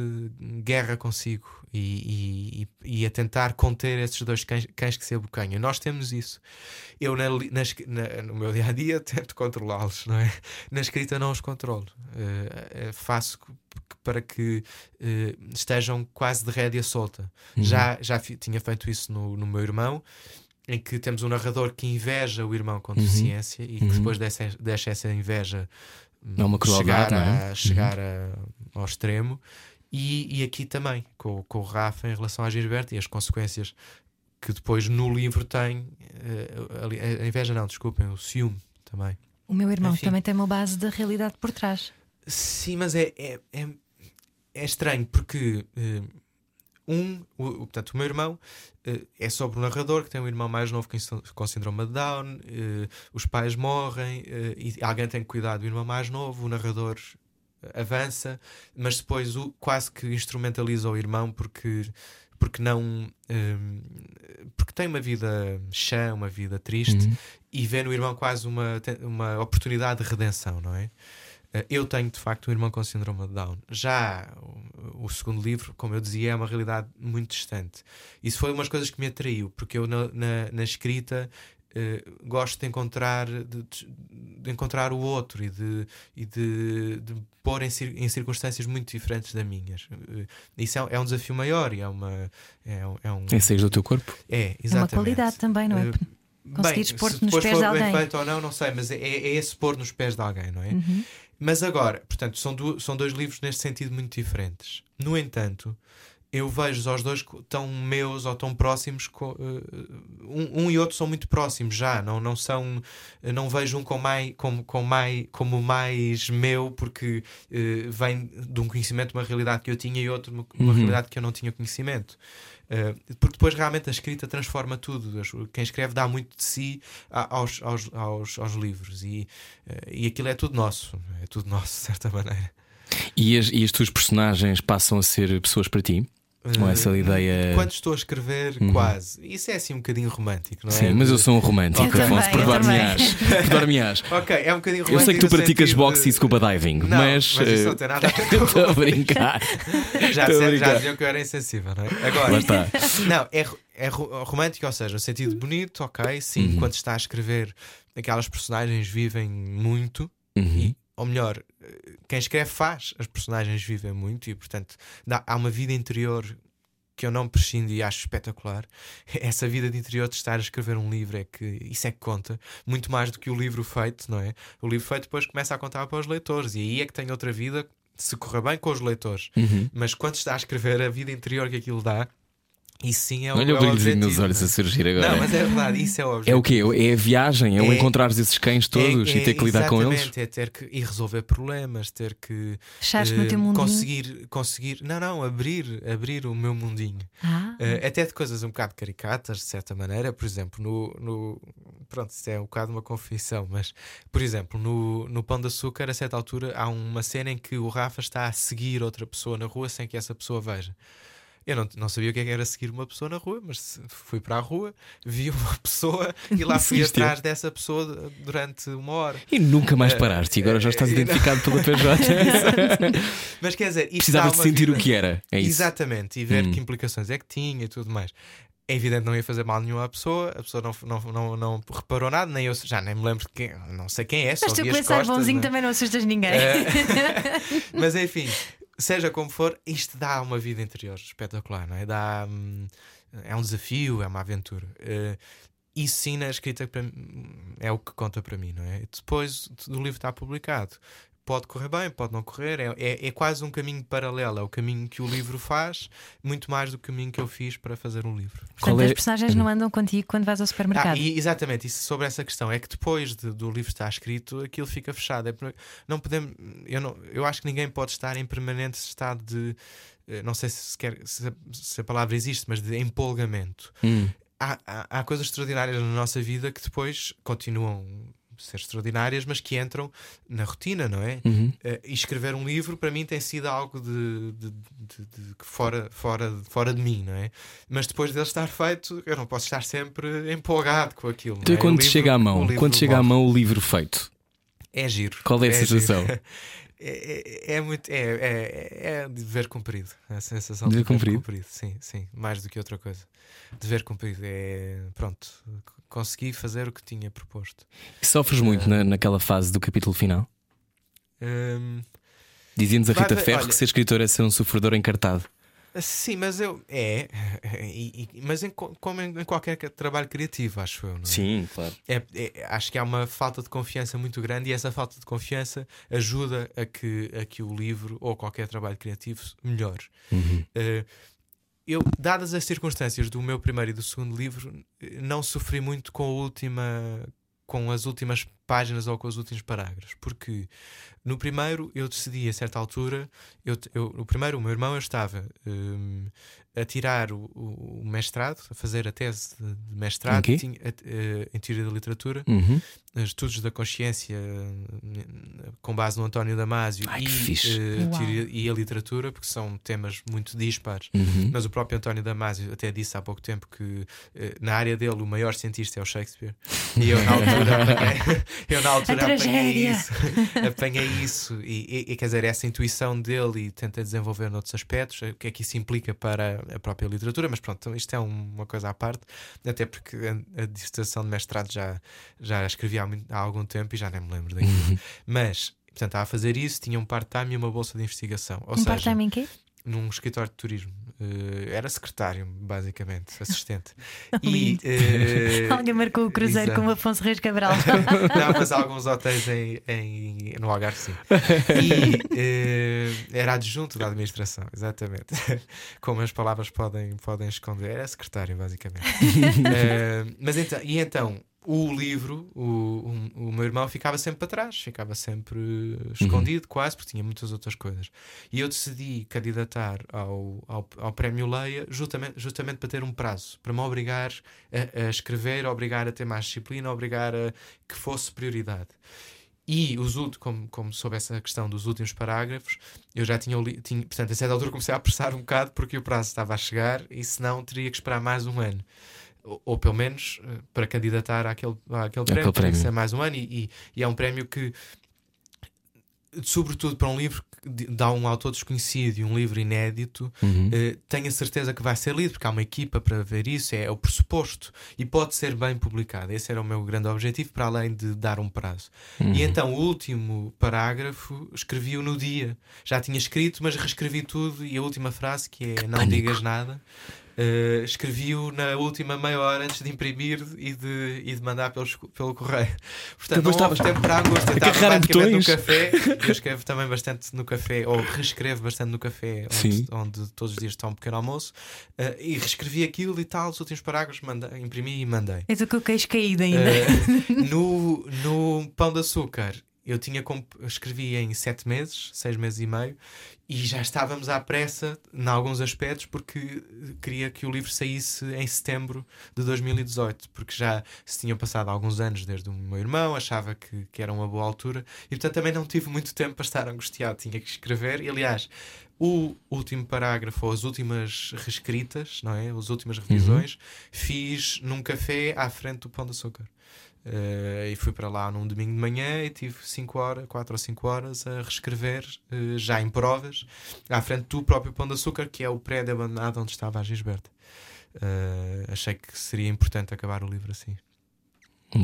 guerra consigo e, e, e, a tentar conter esses dois cães, cães que se abocanham. Nós temos isso. Eu, na, na, no meu dia a dia, tento controlá-los, não é? Na escrita, não os controlo. Uh, faço para que uh, estejam quase de rédea solta. Uhum. Já, já tinha feito isso no, no meu irmão em que temos um narrador que inveja o irmão com uhum. deficiência uhum. e que uhum. depois deixa, deixa essa inveja é chegar, a, é? chegar uhum. A, ao extremo. E, e aqui também, com, com o Rafa em relação à Gilberto e as consequências que depois no livro tem. Uh, a inveja, não, desculpem, o ciúme também. O meu irmão Enfim. também tem uma base da realidade por trás. Sim, mas é, é, é, é estranho porque. Uh, um, o, portanto, o meu irmão uh, é sobre um narrador que tem um irmão mais novo com síndrome de Down, os pais morrem e alguém tem que cuidar do irmão mais novo, o narrador avança, mas depois o, quase que instrumentaliza o irmão porque porque não porque tem uma vida chã, uma vida triste uhum. e vê no irmão quase uma, uma oportunidade de redenção, não é? Eh, eu tenho de facto um irmão com síndrome de Down. Já o, o, segundo livro, como eu dizia, é uma realidade muito distante. Isso foi uma das coisas que me atraiu, porque eu na, na, na escrita eh, gosto de encontrar, de, de encontrar o outro e de, e de, de pôr em, cir- em circunstâncias muito diferentes das minhas. Eh, Isso é, é um desafio maior e é uma. É, um- é um. É sair do teu corpo. É, É uma exatamente. qualidade também, não é? Eh, Conseguires bem, pôr-te se nos pés for de bem alguém. feito ou não, não sei, mas é, é esse pôr nos pés de alguém, não é? Uhum. Mas agora, portanto, são, du- são dois livros neste sentido muito diferentes. No entanto, eu vejo os dois tão meus ou tão próximos. eh, um, um e outro são muito próximos já. Não, não são. Não vejo um com mais, como, com mais, como mais meu, porque eh, vem de um conhecimento, uma realidade que eu tinha, e outro, uma, uma Uhum. realidade que eu não tinha conhecimento. Eh, porque depois realmente a escrita transforma tudo. Quem escreve dá muito de si aos, aos, aos, aos livros. E, eh, e aquilo é tudo nosso. É tudo nosso, de certa maneira. E as, e as tuas personagens passam a ser pessoas para ti? Com essa Eh, ideia. Quando estou a escrever, Uhum. quase. Isso é assim um bocadinho romântico, não é? Sim, mas eu sou um romântico, também, Afonso, perdoar-me-ás. Perdoar-me-ás. Ok, é um bocadinho romântico. Eu sei que tu praticas sentido boxe de- e scuba diving, Não, mas. mas isso eh, não tem nada a ver com- Estou a brincar. Já, Estou a sei- brincar. já diziam que eu era insensível, não é? Agora, está. Não, é, é ro- romântico, ou seja, no sentido bonito, ok, sim, Uhum. quando está a escrever, aquelas personagens vivem muito, Uhum. e, ou melhor, quem escreve faz, as personagens vivem muito, e portanto dá- há uma vida interior que eu não prescindo e acho espetacular. Essa vida de interior de estar a escrever um livro é que isso é que conta, muito mais do que o livro feito, não é? O livro feito depois começa a contar para os leitores, e aí é que tem outra vida. Se correr bem com os leitores, Uhum. mas quando está a escrever a vida interior que aquilo dá, isso sim é o, Olha é o o brilhozinho nos olhos não a é? surgir agora. Não, mas é verdade, isso é o É objetivo. o quê? É a viagem, é, o É- encontrar esses cães todos É- e ter que lidar com eles. exatamente, É ter que ir resolver problemas, ter que mundinho. conseguir, conseguir, não, não, abrir, abrir o meu mundinho. Ah, Eh, até de coisas um bocado caricatas, de certa maneira. Por exemplo, no. no pronto, isto é um bocado uma confissão, mas, por exemplo, no, no Pão de Açúcar, a certa altura, há uma cena em que o Rafa está a seguir outra pessoa na rua sem que essa pessoa veja. Eu não, não sabia o que é que era seguir uma pessoa na rua, mas fui para a rua, vi uma pessoa e lá fui atrás dessa pessoa durante uma hora. E nunca mais Eh, paraste, e agora já estás eh, identificado pela PJ. Mas quer dizer, Precisava de sentir vida- o que era. É isso. Exatamente, e ver Hum. que implicações é que tinha e tudo mais. É evidente que não ia fazer mal nenhum à pessoa, a pessoa não, não, não, não reparou nada, nem eu já nem me lembro de quem, não sei quem é, só mas tu pensar costas. bonzinho não é? também não assustas ninguém. Eh, mas enfim, seja como for, isto dá uma vida interior espetacular, não é? Dá, hum, é um desafio, é uma aventura. Eh, isso sim na escrita é o que conta para mim, não é? Depois do livro estar publicado, pode correr bem, pode não correr, é, é, é quase um caminho paralelo, é o caminho que o livro faz, muito mais do que o caminho que eu fiz para fazer o livro. Portanto, é- as personagens não andam contigo quando vais ao supermercado. Ah, e, exatamente, isso sobre essa questão é que depois de- do livro estar escrito, aquilo fica fechado. É não podemos, eu, não, eu acho que ninguém pode estar em permanente estado de, eh, não sei se, sequer, se, a, se a palavra existe, mas de empolgamento. Hum. Há, há, há coisas extraordinárias na nossa vida que depois continuam ser extraordinárias, mas que entram na rotina, não é? Uhum. Eh, e escrever um livro para mim tem sido algo de, de- de- de- fora, fora, fora de mim, não é? Mas depois dele estar feito, eu não posso estar sempre empolgado com aquilo. Então, é? quando livro- chega à mão, quando chega à mão o livro feito, é giro. qual é a giro. sensação? É, é- é muito. É, é, é dever cumprido. A sensação Dever de dever cumprido. cumprido. Sim, sim. Mais do que outra coisa. Dever cumprido. É. Pronto. Consegui fazer o que tinha proposto. E sofres muito na, naquela fase do capítulo final? Hum, Dizia-nos a Rita Ferro olha- que ser escritor é ser um sofredor encartado. sim, mas eu. É. e- e- mas em, co- como em, em qualquer trabalho criativo, acho eu. Não é? claro. É- é- acho que há uma falta de confiança muito grande e essa falta de confiança ajuda a que, a que o livro ou qualquer trabalho criativo melhore. Uhum. Eh, eu, dadas as circunstâncias do meu primeiro e do segundo livro, eh, não sofri muito com a última com as últimas páginas ou com os últimos parágrafos, porque no primeiro eu decidi a certa altura, eu, eu- no primeiro o meu irmão eu estava hum, a tirar o, o- mestrado, a fazer a tese de, de mestrado Em quê? tinha- eh, em teoria da literatura, Uhum. estudos da consciência eh, com base no António Damasio Ai, e, eh, Uau. teoria- e a literatura, porque são temas muito dispares. Uhum. Mas o próprio António Damasio até disse há pouco tempo que eh, na área dele o maior cientista é o Shakespeare. E eu, na altura, eu na altura A apanhei isso, apanhei isso e, e- e, quer dizer, essa intuição dele e tentei desenvolver noutros aspectos, o que é que isso implica para a própria literatura, mas pronto, isto é um- uma coisa à parte, até porque a, a dissertação de mestrado já, já escrevi há, há algum tempo e já nem me lembro daquilo. mas, portanto, a fazer isso, tinha um part-time e uma bolsa de investigação. Ou Um part-time em quê? num escritório de turismo. Eh, era secretário, basicamente, assistente. e eh, Alguém marcou o cruzeiro exato. com o Afonso Reis Cabral. não, mas há alguns hotéis em, em- no Algarve, sim. E eh, era adjunto da administração, exatamente. Como as palavras podem, podem esconder. Era secretário, basicamente. Mas então, e então, o livro, o, o, o meu irmão ficava sempre para trás, ficava sempre escondido, quase, porque tinha muitas outras coisas. E eu decidi candidatar ao, ao, ao Prémio Leia justamente, justamente para ter um prazo, para me obrigar a, a escrever, obrigar a ter mais disciplina, obrigar a que fosse prioridade. E os últimos, como, como soube essa questão dos últimos parágrafos, eu já tinha, tinha portanto, a certa altura comecei a apressar um bocado porque o prazo estava a chegar e senão teria que esperar mais um ano. Ou, ou pelo menos eh, para candidatar àquele, àquele prémio, prémio. que ser mais um ano, e, e- e é um prémio que, sobretudo para um livro que dá um autor desconhecido e um livro inédito, Uhum. eh, tenho a certeza que vai ser lido, porque há uma equipa para ver isso, é o pressuposto, e pode ser bem publicado. Esse era o meu grande objetivo, para além de dar um prazo. E então o último parágrafo escrevi-o no dia. Já tinha escrito, mas reescrevi tudo, e a última frase, que é Não pânico. digas nada. Eh, escrevi-o na última meia hora antes de imprimir e de, e de mandar pelos, pelo correio. Portanto, Depois não houve estava- tempo para a angústia. Estava basicamente no café. Eu escrevo também bastante no café, ou reescrevo bastante no café, onde, Sim. onde todos os dias está um pequeno almoço. eh, e reescrevi aquilo e tal, os últimos parágrafos, mandei, imprimi e mandei. És o que o queixo caído ainda. Eh, no, no Pão de Açúcar, eu tinha comp- escrevi em sete meses, seis meses e meio, e já estávamos à pressa em alguns aspectos, porque queria que o livro saísse em setembro de 2018, porque já se tinham passado alguns anos desde o meu irmão, achava que, que era uma boa altura, e portanto também não tive muito tempo para estar angustiado, tinha que escrever, e aliás. O último parágrafo, ou as últimas reescritas, não é? As últimas revisões, fiz num café à frente do Pão de Açúcar. Eh, e fui para lá num domingo de manhã e tive 5 horas, 4 ou 5 horas a reescrever, eh, já em provas, à frente do próprio Pão de Açúcar, que é o prédio abandonado onde estava a Gisberta. Eh, achei que seria importante acabar o livro assim.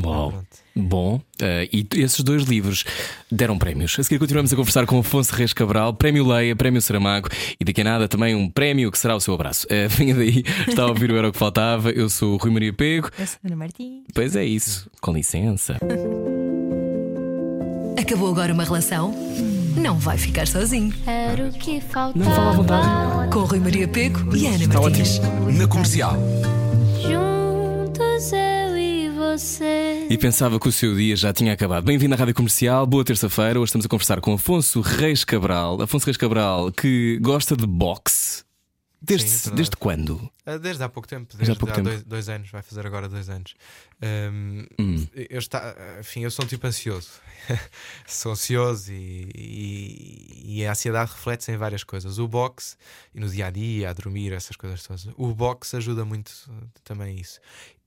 Uau. Bom, eh, e esses dois livros deram prémios. A seguir continuamos a conversar com Afonso Reis Cabral, Prémio Leia, Prémio Saramago e daqui a nada também um prémio que será o seu abraço. Eh, venha daí, está a ouvir o Era o que Faltava. Eu sou o Rui Maria Pego. Eu sou Ana Martins. Pois é isso, com licença. Acabou agora uma relação? Não vai ficar sozinho. Era o que faltava. Não fala à vontade. Com Rui Maria Pego e Ana Martins. Na comercial. Juntos e você. E pensava que o seu dia já tinha acabado. Bem-vindo à Rádio Comercial, boa terça-feira. Hoje estamos a conversar com Afonso Reis Cabral. Afonso Reis Cabral, que gosta de boxe. Desde, Sim, é desde quando? Ah, Desde há pouco tempo, Desde desde há pouco há tempo. Dois, dois anos, vai fazer agora dois anos. Ahm, Hum. eu, está, enfim, eu sou um tipo ansioso. sou ansioso e, e, e a ansiedade reflete-se em várias coisas. O boxe, e no dia a dia, a dormir, essas coisas todas. O boxe ajuda muito uh, também a isso.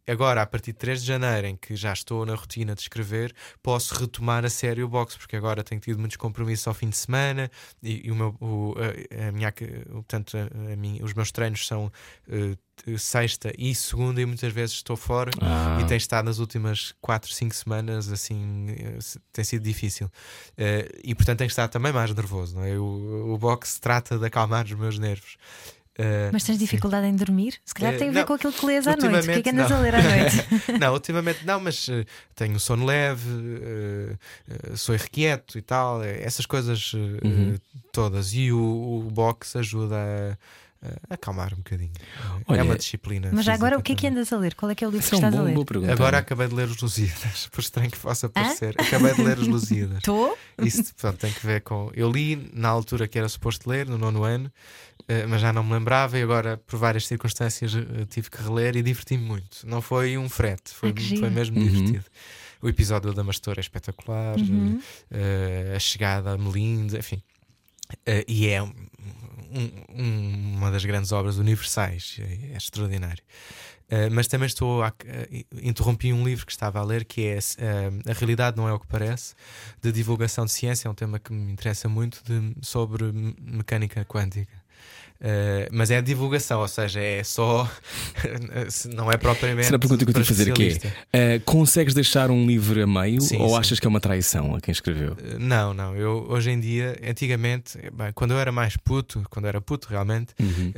Agora, a partir de 3 de janeiro, em que já estou na rotina de escrever, posso retomar a sério o boxe, porque agora tenho tido muitos compromissos ao fim de semana e, e o meu, o, a, a minha, portanto, a, a minha- os meus treinos são t- sexta e segunda, e muitas vezes estou fora. Ah. E tem estado nas últimas 4, 5 semanas assim, eh, tem sido difícil. Eh, e portanto tenho estado também mais nervoso. Não é? o, o boxe trata de acalmar os meus nervos. Eh, Mas tens dificuldade em dormir? Se calhar Eh, tem a ver não. com aquilo que lês à noite. O que é que andas a não. ler à noite? não, ultimamente não, mas eh, tenho sono leve, sou irrequieto e tal, essas coisas Uhum. todas. E o, o boxe ajuda a, a acalmar um bocadinho. Olha, é uma disciplina. Mas agora o que é que andas a ler? Qual é que é o livro que é um estás a bom, ler? boa pergunta. Agora acabei de ler os Lusíadas, por estranho que possa parecer. Acabei de ler os Lusíadas. Estou? Isso pronto, tem que ver com. Eu li na altura que era suposto ler, no nono ano, eh, mas já não me lembrava e agora, por várias circunstâncias, eh, tive que reler e diverti-me muito. Não foi um frete, foi, que foi mesmo Uhum. divertido. O episódio da Mastora é espetacular, Uhum. eh, a chegada a Melinda, enfim. Eh, e é um- um- um- uma das grandes obras universais, é, é extraordinário. Uh, mas também estou a, uh, interrompi um livro que estava a ler que é uh, A Realidade Não É o que Parece, de divulgação de ciência, é um tema que me interessa muito de, sobre mecânica quântica. Uh, mas é a divulgação, ou seja, é só. não é propriamente. Será a pergunta que eu que fazer aqui é: uh, consegues deixar um livro a meio sim, ou sim. achas que é uma traição a quem escreveu? Uh, não, não. Eu hoje em dia, antigamente, bem, quando eu era mais puto, quando eu era puto realmente, uhum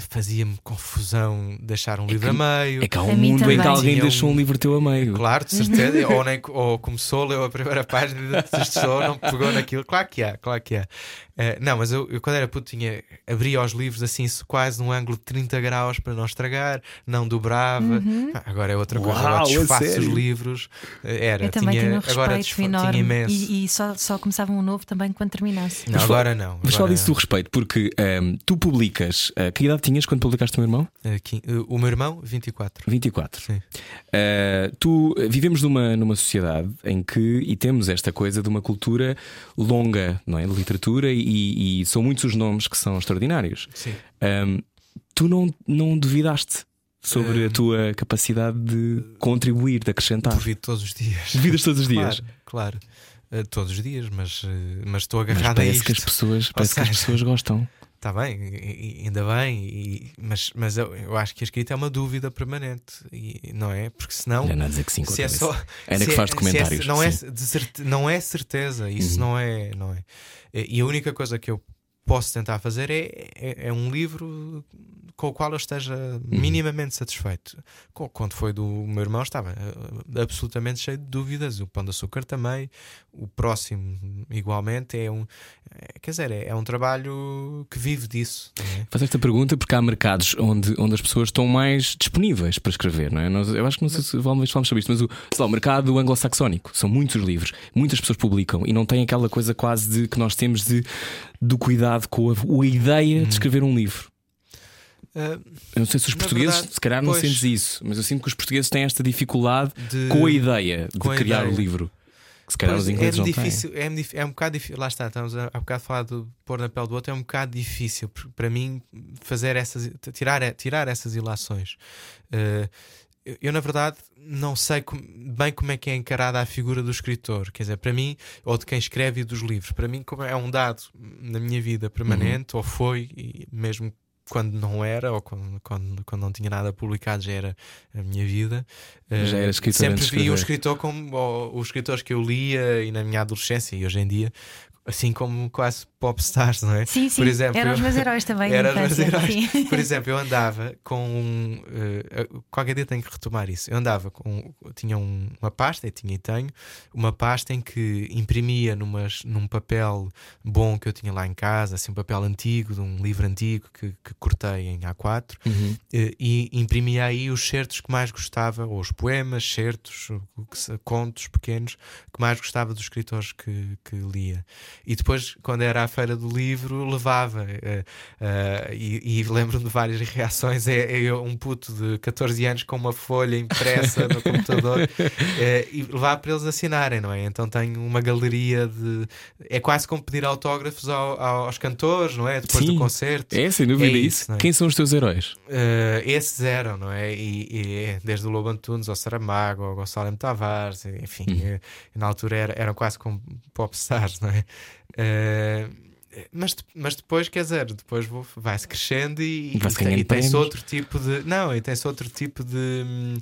fazia-me confusão deixar um é livro que, a meio. É que há um mundo em que alguém deixou um livro teu a meio. Claro, de certeza. ou, nem, ou começou, leu a primeira página, desistou, não pegou naquilo. Claro que há, claro que há. Uh, não, mas eu, eu, quando era puto tinha abria os livros assim quase num ângulo de 30 graus para não estragar, não dobrava. Uhum. Ah, agora é outra coisa, Uau, agora desfaço os livros. Uh, era, eu também tinha, tinha um agora enorme tinha imenso. E, e, só, só começava um novo também quando terminasse. Não, agora não. Mas fala disso do respeito, porque um, ehm, tu publicas, uh, que idade tinhas quando publicaste o meu irmão? Aqui, o meu irmão, 24. 24. Sim. tu vivemos numa, numa sociedade em que, e temos esta coisa de uma cultura longa, não é? De literatura e e, e, são muitos os nomes que são extraordinários. Sim. Um, tu não, não duvidaste sobre um, a tua capacidade de contribuir, de acrescentar? Duvido todos os dias. Duvidas todos os dias? Claro, claro. Uh, todos os dias, mas, uh, mas estou agarrado mas parece a isto. Que as pessoas, parece seja, que as pessoas gostam. Está bem, ainda bem, e, mas, mas eu, eu, acho que a escrita é uma dúvida permanente, e, não é? Porque senão. Não é dizer que sim, se é só, Ainda que faz documentários. É, não, é, certe, não é certeza, isso uhum. não, é, não é. E a única coisa que eu posso tentar fazer é, é, é um livro com o qual eu esteja uhum. minimamente satisfeito. Quando foi do meu irmão, estava eh, absolutamente cheio de dúvidas. O Pão de Açúcar também, o próximo, igualmente, é um. É, quer dizer, é, é, um trabalho que vive disso. É? Faço esta pergunta porque há mercados onde, onde as pessoas estão mais disponíveis para escrever, não é? Nós, eu acho que não sei se falamos sobre isto, mas o, lá, o mercado anglo-saxónico são muitos livros, muitas pessoas publicam e não tem aquela coisa quase de que nós temos de do cuidado com a, a ideia de uhum. escrever um livro. Uh, eu não sei se os portugueses, verdade, se calhar, não pois, sentes isso, mas eu sinto que os portugueses têm esta dificuldade de, com a ideia de criar o livro. Que se calhar pois, os ingleses é não difícil, têm. É, é um bocado difícil. Lá está, estamos a, bocado a falar de pôr na pele do outro. É um bocado difícil para mim fazer essas, tirar, tirar essas ilações. Uh, eu, eu, na verdade, não sei com, bem como é que é encarada a figura do escritor. Quer dizer, para mim, ou de quem escreve e dos livros, para mim, como é um dado na minha vida permanente, uhum. ou foi, e mesmo quando não era, ou quando, quando, quando não tinha nada publicado, já era a minha vida. Já era escritor Sempre vi o escritor como os escritores que eu lia e na minha adolescência e hoje em dia assim como quase popstars, não é? Sim, sim. Por exemplo, eram os meus heróis também. Eram os meus heróis. Sim. Por exemplo, eu andava com. Uh, qualquer dia tenho que retomar isso. Eu andava com. Tinha um, uma pasta, e tinha e tenho, uma pasta em que imprimia numas, num papel bom que eu tinha lá em casa, assim, um papel antigo, de um livro antigo que, que cortei em A4, uhum. uh, e imprimia aí os certos que mais gostava, ou os poemas, certos, contos pequenos, que mais gostava dos escritores que, que lia. E depois, quando era a feira do livro, levava. Uh, uh, e, e lembro-me de várias reações. É, é, um puto de 14 anos com uma folha impressa no computador uh, e levava para eles assinarem, não é? Então tenho uma galeria de. É quase como pedir autógrafos ao, aos cantores, não é? Depois Sim, do concerto. É, sem dúvida é isso. É? Quem são os teus heróis? esses eram, não é? E, e, desde o Lobo Antunes ao Saramago, ao Gonçalo M. Tavares, enfim, uhum. na altura era, eram quase como popstars, não é? Uh, mas, mas depois, quer dizer, depois vai-se crescendo e, e, e tem-se outro tipo de. Não, e tem-se outro tipo de,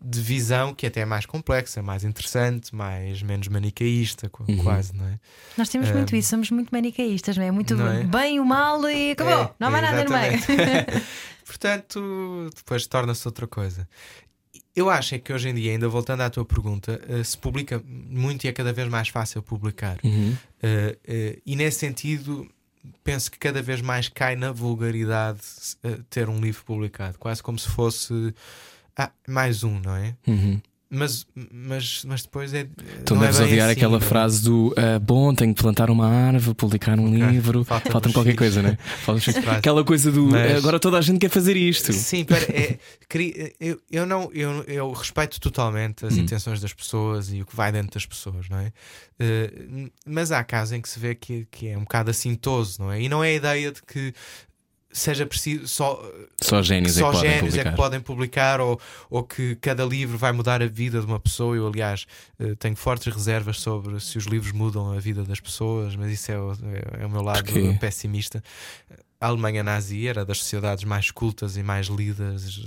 de visão que até é mais complexa, mais interessante, mais menos manicaísta, uhum. quase, não é? Nós temos muito isso, somos muito manicaístas, não é? Muito não é? bem, o mal e acabou, é, não há mais nada no meio. Portanto, depois torna-se outra coisa. Eu acho é que hoje em dia, ainda voltando à tua pergunta, uh, se publica muito e é cada vez mais fácil publicar. Uhum. Uh, uh, e nesse sentido, penso que cada vez mais cai na vulgaridade ter um livro publicado, quase como se fosse ah, mais um, não é? Uhum. Mas, mas, mas depois é. Tu deves é odiar assim, aquela não. frase do uh, bom, tenho que plantar uma árvore, publicar um okay. livro, falta-me falta qualquer X. coisa, né? aquela coisa do mas... agora toda a gente quer fazer isto. Sim, pera, é, eu, eu, não, eu, eu respeito totalmente as hum. intenções das pessoas e o que vai dentro das pessoas, não é? Uh, mas há casos em que se vê que, que é um bocado assintoso, não é? E não é a ideia de que seja preciso só Só génios é só que podem génios é publicar. que podem publicar ou, ou que cada livro vai mudar a vida de uma pessoa. Eu, aliás, eh, tenho fortes reservas sobre se os livros mudam a vida das pessoas, mas isso é o, é- é o meu lado Porquê? pessimista. A Alemanha nazi era das sociedades mais cultas e mais lidas.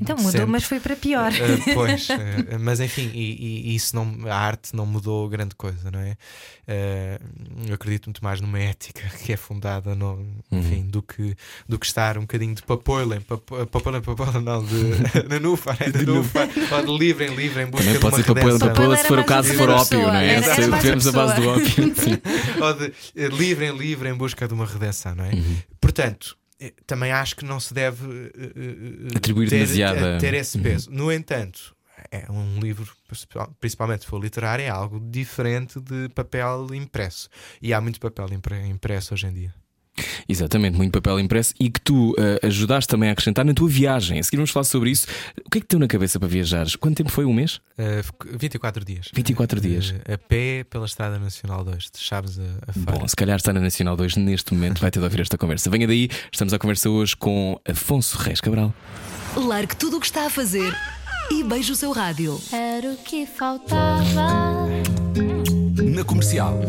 Então mudou, sempre. mas foi para pior. Uh, pois, uh, mas enfim, e, e isso não, a arte não mudou grande coisa, não é? Uh, eu acredito muito mais numa ética que é fundada no, enfim, do, que, do que estar um bocadinho de papoilen, papo- papoilen, papoilen, não, de, nufa, né? de nufa, ou de livre em livre em busca Também de pode uma ser redenção. papoila Papoila se for o caso, se for ópio, não é? era- Se era tivermos a base do ópio. Sim. ou de livre em livre em busca de uma redenção, não é? Uhum. Portanto, também acho que não se deve eh, eh, eh, Atribuir ter, demasiada- ter esse Uhum. peso. No entanto, é um livro, principalmente se for literário, é algo diferente de papel impresso. E há muito papel impre- impresso hoje em dia. Exatamente, muito papel impresso e que tu eh, ajudaste também a acrescentar na tua viagem. A seguir vamos falar sobre isso. O que é que te deu na cabeça para viajares? Quanto tempo foi? Um mês? Eh, 24 dias. 24 dias. Eh, a pé pela Estrada Nacional 2, de Chaves a, a Faro. Bom, se calhar está na Nacional 2 neste momento, vai ter de ouvir esta conversa. Venha daí, estamos à conversa hoje com Afonso Reis Cabral. Largue tudo o que está a fazer e beije o seu rádio. Era o que faltava. Na comercial.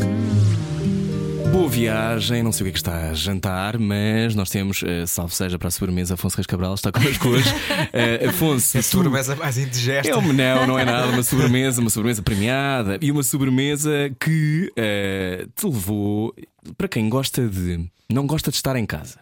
Boa viagem, não sei o que é que está a jantar, mas nós temos, salve seja para a sobremesa, Afonso Reis Cabral está connosco hoje. Eh, Afonso, É a tu- sobremesa mais indigesta. É uma, não, não é nada, uma sobremesa, uma sobremesa premiada e uma sobremesa que eh, te levou, para quem gosta de, não gosta de estar em casa,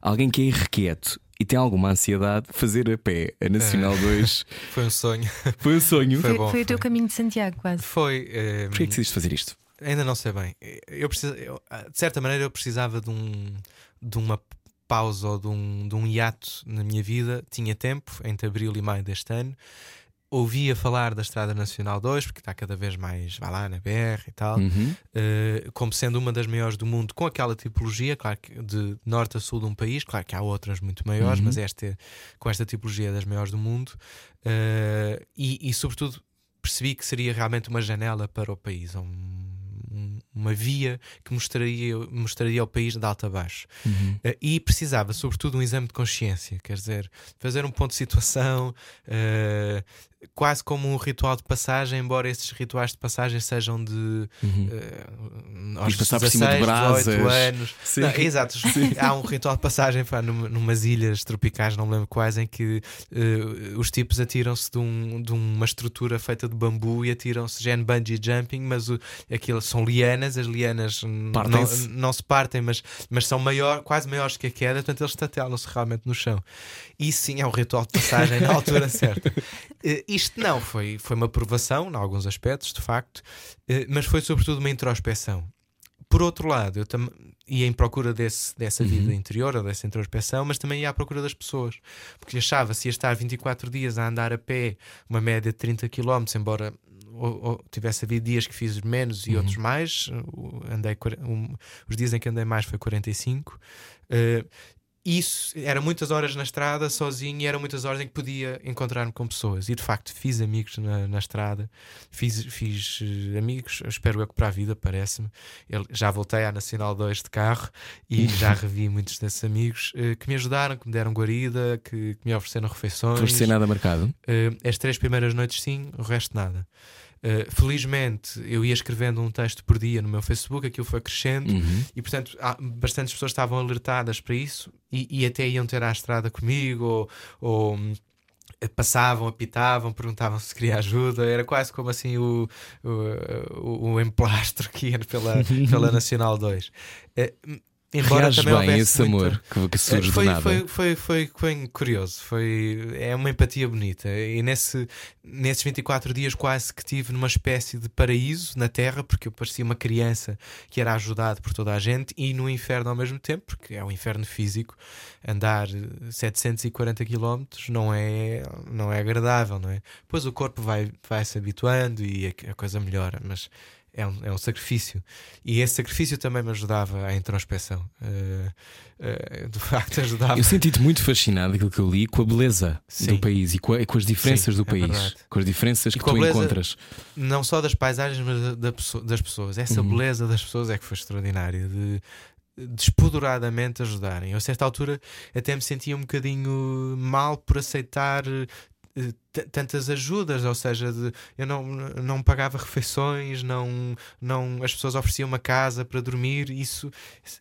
alguém que é irrequieto e tem alguma ansiedade, fazer a pé a Nacional 2 Foi um sonho. foi um sonho. Foi Foi, bom, foi o teu caminho de Santiago, quase. Foi. eh, Porquê é que decidiste fazer isto? Ainda não sei bem. Eu preciso, eu, ah, de certa maneira, eu precisava de, um, de uma pausa ou de um, de um hiato na minha vida. Tinha tempo, entre abril e maio deste ano. Ouvia falar da Estrada Nacional 2, porque está cada vez mais, vai lá, na BR e tal, Uhum. eh, como sendo uma das maiores do mundo, com aquela tipologia, claro que de norte a sul de um país, claro que há outras muito maiores, Uhum. mas esta, com esta tipologia é das maiores do mundo, eh, e, e sobretudo percebi que seria realmente uma janela para o país, um- uma via que mostraria, mostraria ao país de alto a baixo. Uhum. Eh, e precisava, sobretudo, um exame de consciência, quer dizer, fazer um ponto de situação, eh, quase como um ritual de passagem, embora esses rituais de passagem sejam de Uhum. eh, aos Ires passar por cima de 16, brasas. 18 anos. Sim. Não, exato, há um ritual de passagem pá, numa, numas ilhas tropicais, não me lembro quais, em que eh, os tipos atiram-se de, um- de uma estrutura feita de bambu e atiram-se já em bungee jumping, mas o, aquilo são lianas, as lianas não, não se partem, mas, mas são maior, quase maiores que a queda, portanto eles estatelam-se realmente no chão. Isso sim é um ritual de passagem na altura certa. Eh, isto não, foi, foi uma provação, em alguns aspectos, de facto, eh, mas foi sobretudo uma introspeção. Por outro lado, eu também ia em procura desse, dessa vida interior, ou dessa introspeção, mas também ia à procura das pessoas, porque achava se ia estar 24 dias a andar a pé, uma média de 30 km, embora ou, ou tivesse havido dias que fiz menos e outros mais, andei, um- os dias em que andei mais foi 45. eh, isso era muitas horas na estrada sozinho e eram muitas horas em que podia encontrar-me com pessoas e de facto fiz amigos na, na estrada fiz, fiz eh, amigos, espero eu que para a vida parece-me já voltei à Nacional 2 de carro e já revi muitos desses amigos eh, que me ajudaram, que me deram guarida que, que me ofereceram refeições Foste sem nada marcado? Uh, as três primeiras noites sim, o resto nada. Uh, felizmente eu ia escrevendo um texto por dia no meu Facebook, aquilo foi crescendo Uhum. e portanto há, bastantes pessoas estavam alertadas para isso e, e até iam ter à estrada comigo ou, ou, hum, passavam, apitavam, perguntavam se queria ajuda, era quase como assim o, o, o, o emplastro que ia pela, pela Nacional 2. Embora Reages também bem esse amor que, que surge foi, do nada. Foi, foi, foi, foi curioso, foi, é uma empatia bonita. E nesse, nesses 24 dias quase que tive numa espécie de paraíso na Terra, porque eu parecia uma criança que era ajudado por toda a gente, e no inferno ao mesmo tempo, porque é um inferno físico. Andar 740 km não é, não é agradável, não é? Depois o corpo vai, vai se habituando e a, a coisa melhora, mas é um, é um sacrifício. E esse sacrifício também me ajudava à introspeção. Eh, eh, de facto, ajudava. Eu senti-te muito fascinado daquilo que eu li com a beleza Sim. do país e com, a- com as diferenças Sim, do é país, verdade. com as diferenças E que tu encontras. não só das paisagens, mas da- das pessoas. Essa Uhum. beleza das pessoas é que foi extraordinária. De, despoderadamente ajudarem. Eu, a certa altura, até me sentia um bocadinho mal por aceitar tantas ajudas, ou seja, de, eu não, não pagava refeições, não, não, as pessoas ofereciam uma casa para dormir. Isso,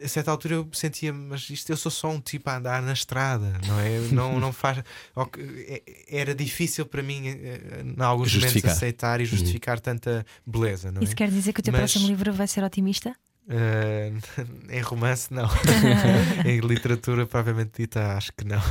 a certa altura, eu sentia, mas isto eu sou só um tipo a andar na estrada, não é? Não, não faz. é- Era difícil para mim, eh, em alguns momentos, Justificar. aceitar e justificar tanta beleza, não é? Isso quer dizer que o teu Mas- próximo livro vai ser otimista? Uh, em romance, não. em literatura, provavelmente dita, acho que não.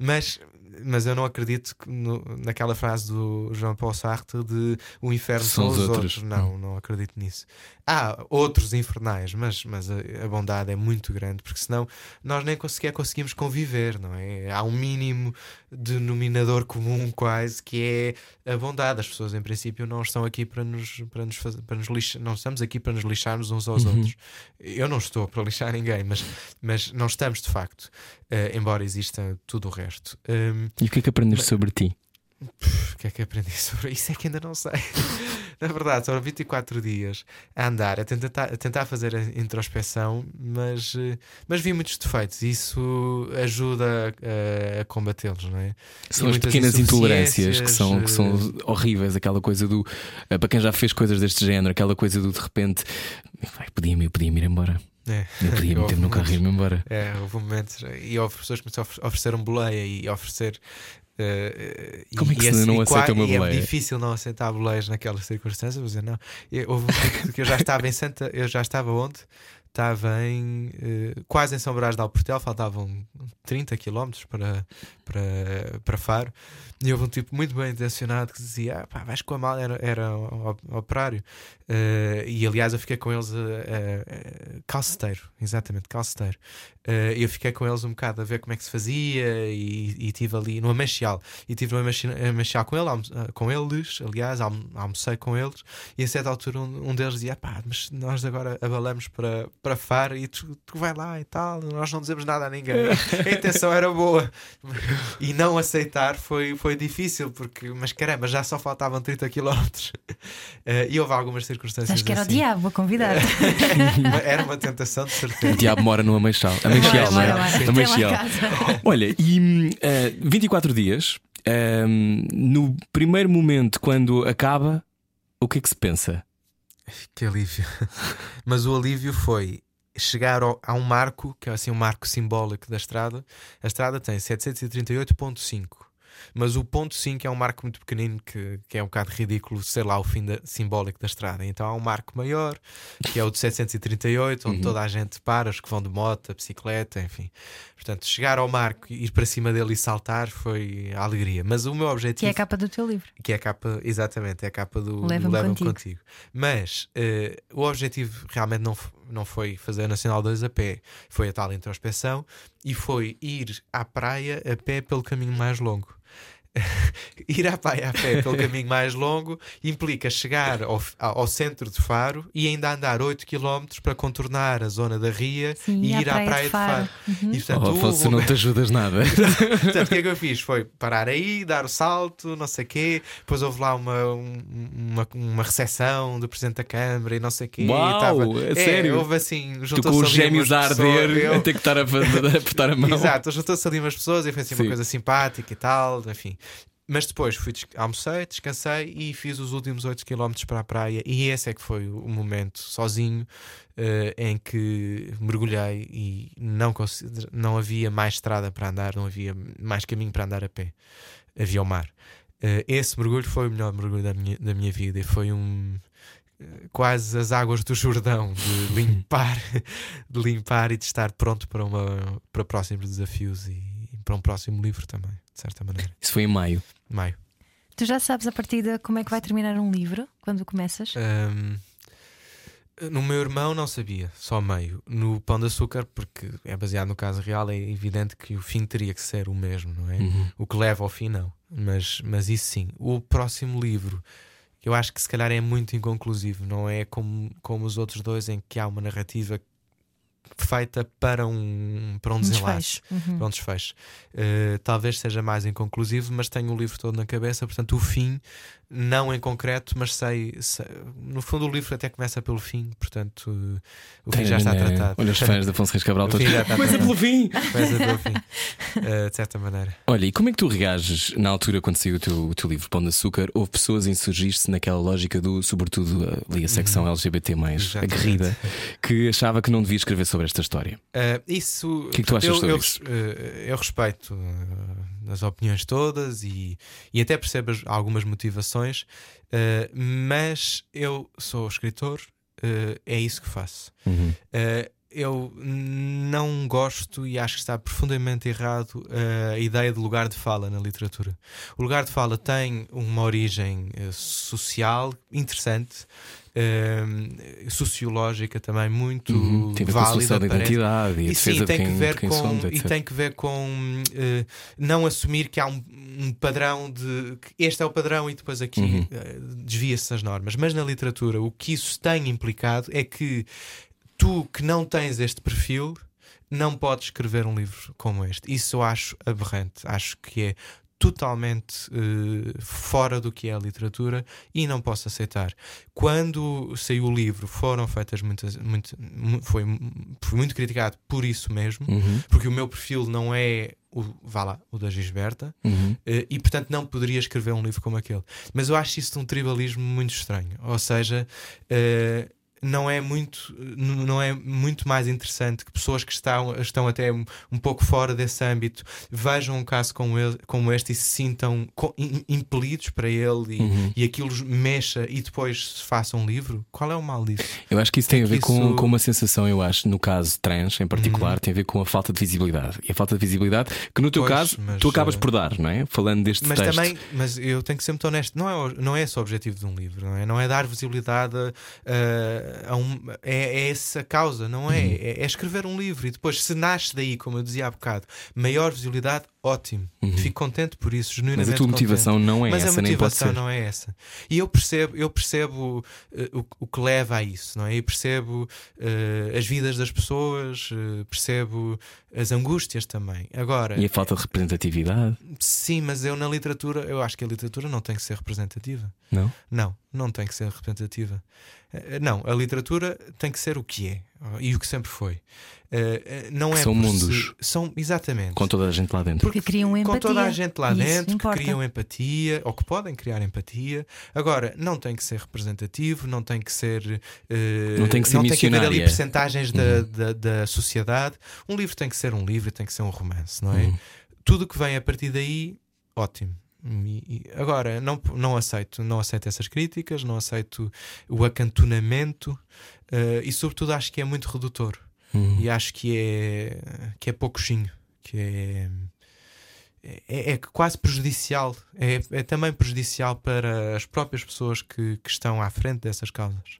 Mas, mas eu não acredito que no- naquela frase do João Paul Sartre de o inferno são, os outros. Não, não acredito nisso. Há outros infernais, mas, mas a, a bondade é muito grande, porque senão nós nem sequer conseguimos conviver, não é? Há um mínimo denominador comum, quase, que é a bondade. As pessoas, em princípio, não estão aqui para nos, para nos, fazer, para nos lixar, não estamos aqui para nos lixarmos uns aos outros. Eu não estou para lixar ninguém, mas, mas não estamos de facto, eh, embora exista tudo o resto. E o que é que aprendeste sobre ti? o que é que aprendi sobre isso? É que ainda não sei. Na verdade, são 24 dias a andar, a tentar, a tentar fazer a introspeção, mas, eh, mas vi muitos defeitos e isso ajuda a, a combatê-los, não é? São E as pequenas intolerâncias que são, que são eh, horríveis, aquela coisa do. eh, Para quem já fez coisas deste género, aquela coisa do de repente. "Ai, Podia-me podia ir embora. É. Eu podia meter no carro e ir-me embora. É, houve momentos e houve pessoas que me ofer- ofereceram boleia e oferecer. e- Como é que e se esse- não e aceita uma boleia? É difícil não aceitar boleias naquelas circunstâncias, dizer não. E houve um que eu já estava em Santa, eu já estava onde? Estava em eh, quase em São Brás de Alportel, faltavam 30 km para, para, para Faro. E houve um tipo muito bem intencionado que dizia: ah, pá, vais com a mala, era, era o- operário. Eh, e aliás, eu fiquei com eles a- a- calceteiro, exatamente, calceteiro. Eu fiquei com eles um bocado a ver como é que se fazia e e estive ali no Amachial. E estive no Amachi- Amachial com, ele, almo- com eles, aliás, almo- almocei com eles. E a certa altura um, um deles dizia: pá, mas nós agora abalamos para, para Faro e tu, tu vai lá e tal, nós não dizemos nada a ninguém. a intenção era boa. E não aceitar foi, foi difícil, porque, mas caramba, já só faltavam 30 km. E houve algumas circunstâncias. Acho que era o assim. diabo a convidar. Era uma tentação de certeza. O diabo mora no Ameixal. Ameixial, não é? Casa. Olha, e hum, eh, 24 dias, hum, no primeiro momento, quando acaba, o que é que se pensa? Que alívio. Mas o alívio foi chegar ao- a um marco, que é assim um marco simbólico da estrada. A estrada tem 738.5. Mas o ponto 5 é um marco muito pequenino que, que é um bocado ridículo, sei lá, o fim da- simbólico da estrada. Então há um marco maior, que é o de 738, onde toda a gente para, os que vão de moto, a bicicleta, enfim. Portanto, chegar ao marco, ir para cima dele e saltar foi a alegria. Mas o meu Que objetivo é a capa do teu livro. que é a capa, exatamente, é a capa do Leva-me Leva-me contigo. contigo. Mas eh, o objetivo realmente não, não foi fazer a Nacional 2 a pé, foi a tal introspeção e foi ir à praia a pé pelo caminho mais longo. ir à praia a pé pelo caminho mais longo implica chegar ao, ao centro de Faro e ainda andar 8 km para contornar a zona da Ria Sim, e ir à praia de praia de Faro. Faro. Uhum. E, portanto, Oh, o Afonso, não momento- te ajudas nada. Portanto, o que é que eu fiz? Foi parar aí, dar o salto, não sei o quê. Depois houve lá uma, um- uma, uma recepção do Presidente da Câmara e não sei o quê. Uau, e tava- é é, sério? Houve assim, tu com os ali gêmeos a umas pessoas, arder, eu- a ter que estar a, apertar a mão. Exato, juntou-se ali umas pessoas e foi assim Sim. uma coisa simpática e tal, enfim. Mas depois fui, almocei, descansei e fiz os últimos 8 km para a praia. E esse é que foi o momento sozinho eh, em que mergulhei e não, não havia mais estrada para andar, não havia mais caminho para andar a pé. Havia o mar. Eh, esse mergulho foi o melhor mergulho da minha, da minha vida e foi um. eh, Quase as águas do Jordão de limpar, de limpar e de estar pronto para, uma, para próximos desafios e para um próximo livro também, de certa maneira. Isso foi em maio. Maio. Tu já sabes a partida como é que vai terminar um livro quando começas? Ahm, no meu irmão não sabia, só meio. No Pão de Açúcar, porque é baseado no caso real, é evidente que o fim teria que ser o mesmo, não é? Uhum. O que leva ao fim, não. Mas, mas isso sim. O próximo livro, eu acho que se calhar é muito inconclusivo, não é como, como os outros dois em que há uma narrativa feita para um, para um desenlace. Uhum. para um desfecho. Uh, talvez seja mais inconclusivo, mas tenho o livro todo na cabeça, portanto, o fim, não em concreto, mas sei, sei- no fundo, o livro até começa pelo fim, portanto, uh, o fim já está Né? tratado. Olha os fãs de Afonso Reis Cabral O todos. fim já está Começa pelo fim! Começa pelo fim, Uh, de certa maneira. Olha, e como é que tu reages na altura quando saiu o teu, o teu livro Pão de Açúcar? Houve pessoas a insurgir-se naquela lógica do, sobretudo ali a secção LGBT mais Uhum. Aguerrida, que achava que não devia escrever sobre esta história. Uh, isso. que é que tu achas eu, sobre eu, isso? uh, eu respeito uh, as opiniões todas e, e até percebo as- algumas motivações, uh, mas eu sou escritor, uh, é isso que faço. Uhum. Uh, eu não gosto e acho que está profundamente errado uh, a ideia de lugar de fala na literatura. O lugar de fala tem uma origem uh, social interessante, uh, sociológica também muito Uhum. Tem a a válida. parece. identidade e a E sim, tem que ver com, somos, e tem que ver com eh, não assumir que há um, um padrão de este é o padrão e depois aqui Uhum. eh, desvia-se das normas. Mas na literatura o que isso tem implicado é que tu que não tens este perfil não podes escrever um livro como este. Isso eu acho aberrante. Acho que é totalmente eh, fora do que é a literatura e não posso aceitar. Quando saiu o livro, foram feitas muitas. Muito, mu- foi, foi muito criticado por isso mesmo, Uhum, porque o meu perfil não é o, vá lá, o da Gisberta, uhum. eh, e portanto não poderia escrever um livro como aquele. Mas eu acho isso de um tribalismo muito estranho. Ou seja, eh, não é muito não é muito mais interessante que pessoas que estão, estão até um, um pouco fora desse âmbito vejam um caso como, ele, como este e se sintam co- im- impelidos para ele e, Uhum. e aquilo mexa e depois se faça um livro? Qual é o mal disso? Eu acho que isso tem É a ver com, isso- Uhum. com uma sensação, eu acho, no caso trans em particular, tem a ver com a falta de visibilidade. E a falta de visibilidade que no teu Pois, caso mas, tu acabas eh, por dar, não é? Falando deste Mas texto. também, mas eu tenho que ser muito honesto, não é, não é esse o objetivo de um livro, não é? Não é dar visibilidade a, a um. É, é essa a causa, não é? Uhum. é? é escrever um livro e depois, se nasce daí, como eu dizia há bocado, maior visibilidade, ótimo. Fico contente por isso, Uhum. Mas genuinamente. a tua motivação contente. não é Mas essa, a motivação não é essa. E eu percebo, eu percebo eh, o, o que leva a isso, não é? Eu percebo eh, as vidas das pessoas, eh, percebo as angústias também. Agora, E a falta de representatividade, sim, mas eu na literatura, eu acho que a literatura não tem que ser representativa. não? Não, não tem que ser representativa. Não, a literatura tem que ser o que é e o que sempre foi. Eh, Não Que é são mundos. si- São exatamente. Com toda a gente lá dentro. Porque criam com empatia. toda a gente lá isso dentro que importa. criam empatia ou que podem criar empatia. Agora, não tem que ser representativo, não tem que ser. eh, Não tem que ser haver ali missionária. percentagens da, da, da sociedade. Um livro tem que ser um livro, tem que ser um romance, não é? Uhum. Tudo que vem a partir daí, ótimo. E- e agora, não, não aceito, não aceito essas críticas, não aceito o acantonamento eh, e, sobretudo, acho que é muito redutor Uhum. e acho que é que é pouquinho, que é, é, é quase prejudicial, é, é também prejudicial para as próprias pessoas que, que estão à frente dessas causas.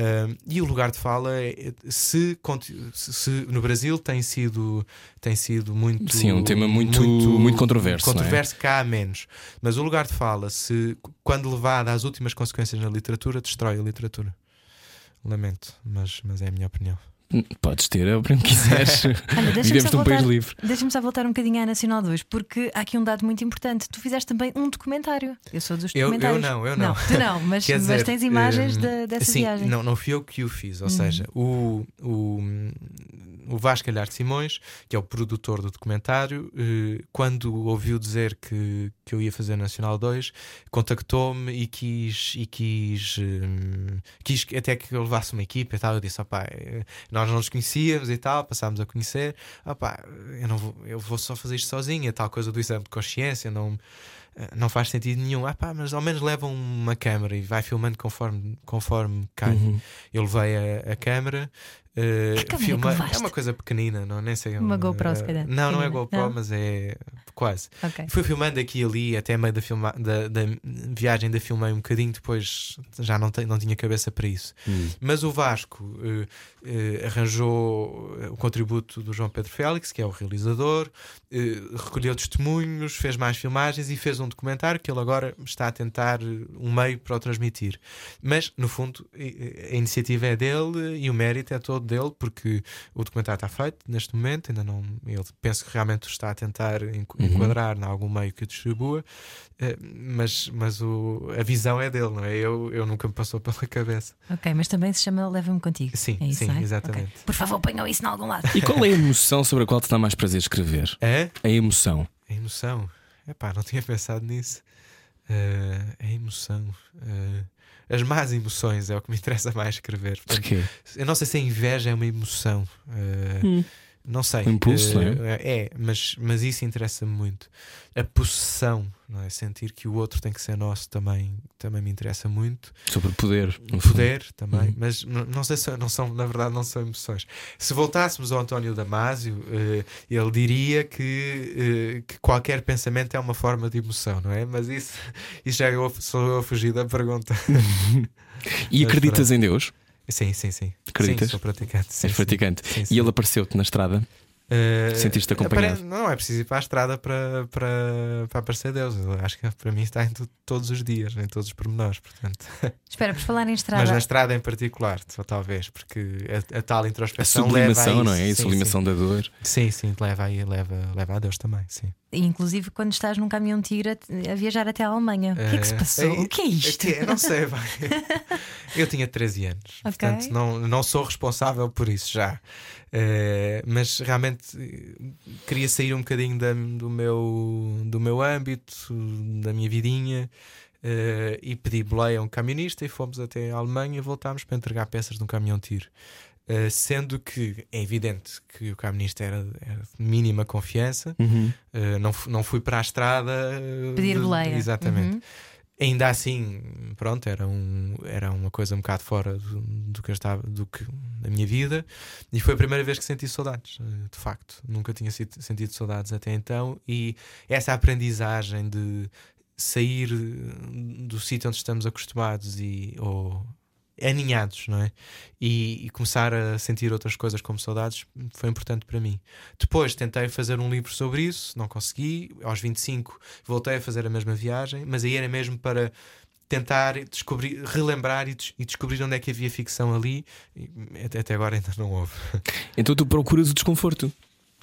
Ahm, e o lugar de fala é, se, conti- se- se no Brasil tem sido tem sido muito Sim, é um tema muito- muito controverso, não é? controverso cá há menos. Mas o lugar de fala se quando levado às últimas consequências na literatura destrói a literatura. Lamento mas mas é a minha opinião Podes ter a opinião que quiseres. Olha, deixa-me Vivemos num país voltar- livre. Deixa-me só voltar um bocadinho à Nacional 2, porque há aqui um dado muito importante. Tu fizeste também um documentário. Eu sou dos Eu- eu documentários. não, eu não. tu não, mas, mas dizer, tens imagens hum, da- dessa sim, viagem. Não, não fui eu que o fiz. Ou Uhum. seja, o, o, o Vasco Galhardo Simões, que é o produtor do documentário, eh, quando ouviu dizer que, que eu ia fazer Nacional 2, contactou-me e quis, e quis, hum, quis até que eu levasse uma equipa e tal. Eu disse: opá, eh, nós não nos conhecíamos e tal, passámos a conhecer. Opá, eu, não vou, eu vou só fazer isto sozinho. A tal coisa do exame de consciência, não eh, não faz sentido nenhum. Ah, pá, mas ao menos levam uma câmera e vai filmando conforme, conforme cai. Uhum. Eu levei a, a câmera. Eh, Que que é uma coisa pequenina, não, nem sei. Uma eh, GoPro, se calhar. Não, não é. GoPro, Não? mas é quase. Ok. Fui filmando aqui e ali, até meio da, filma, da, da viagem ainda filmei um bocadinho, depois já não, te- não tinha cabeça para isso. Hum. Mas o Vasco eh, eh, arranjou o contributo do João Pedro Félix, que é o realizador, recolheu testemunhos, fez mais filmagens e fez um documentário que ele agora está a tentar um meio para o transmitir. Mas, no fundo, a iniciativa é dele e o mérito é todo todo dele, porque o documentário está feito neste momento, ainda não. Ele penso que realmente está a tentar Uhum. enquadrar em algum meio que o distribua, eh, mas, mas o, a visão é dele, não é? Eu, eu nunca me passou pela cabeça. Ok, mas também se chama Leva-me Contigo. Sim, é isso, sim, é? exatamente. Ok. Por favor, ponham isso em algum lado. E qual é a emoção sobre a qual te dá mais prazer escrever? É? A emoção. A emoção. Epá, não tinha pensado nisso. Eh, a emoção. Eh, as más emoções é o que me interessa mais escrever. Portanto, Porquê? eu não sei se a inveja é uma emoção. Eh, Hum. Não sei. Um impulso, não Eh, É, mas, mas isso interessa-me muito. A possessão, não é? Sentir que o outro tem que ser nosso também, também me interessa muito. Sobre poder. O fundo. poder também, Uhum. mas não sei se não são, na verdade, não são emoções. Se voltássemos ao António Damasio, eh, ele diria que, eh, que qualquer pensamento é uma forma de emoção, não é? Mas isso, isso já eu, sou eu a fugir da pergunta. E Mas acreditas em Deus? Sim, sim, sim. Acreditas? Sim, sou praticante. Sim, És praticante. Sim, sim. E ele apareceu-te na estrada? Eh, Sentiste acompanhado? Não é preciso ir para a estrada para, para, para aparecer Deus. Eu acho que para mim está em todos os dias, em todos os pormenores. Portanto. Espera, por falar em Mas estrada. na estrada em particular, só talvez, porque a, a tal A introspeção leva a sublimação, isso. não é? A Sim, sublimação da dor. Sim, sim, sim, leva, aí, leva, leva a Deus também. Sim. Inclusive quando estás num caminhão tigre a- a viajar até a Alemanha. O que é que se Eh, passou? é- o que é isto? É não sei, vai. Eu tinha 13 anos, Ok. portanto não, não sou responsável por isso já. Eh, mas realmente eh, queria sair um bocadinho da- do, meu, do meu âmbito, da minha vidinha. eh, e pedi boleia a um camionista e fomos até a Alemanha e voltámos para entregar peças de um caminhão tiro. Eh, sendo que é evidente que o camionista era, era de mínima confiança, Uhum. eh, não, não fui para a estrada Pedir de- boleia. Exatamente. Uhum. Ainda assim, pronto, era, um, era uma coisa um bocado fora do, do que eu estava, do que da minha vida, e foi a primeira vez que senti saudades, de facto. Nunca tinha sido- sentido saudades até então, e essa aprendizagem de sair do sítio onde estamos acostumados e ou aninhados, não é? E, e começar a sentir outras coisas como saudades foi importante para mim. Depois tentei fazer um livro sobre isso, não consegui. Aos 25 voltei a fazer a mesma viagem, mas aí era mesmo para tentar descobrir, relembrar e, des- e descobrir onde é que havia ficção ali. E até, até agora ainda não houve. Então tu procuras o desconforto.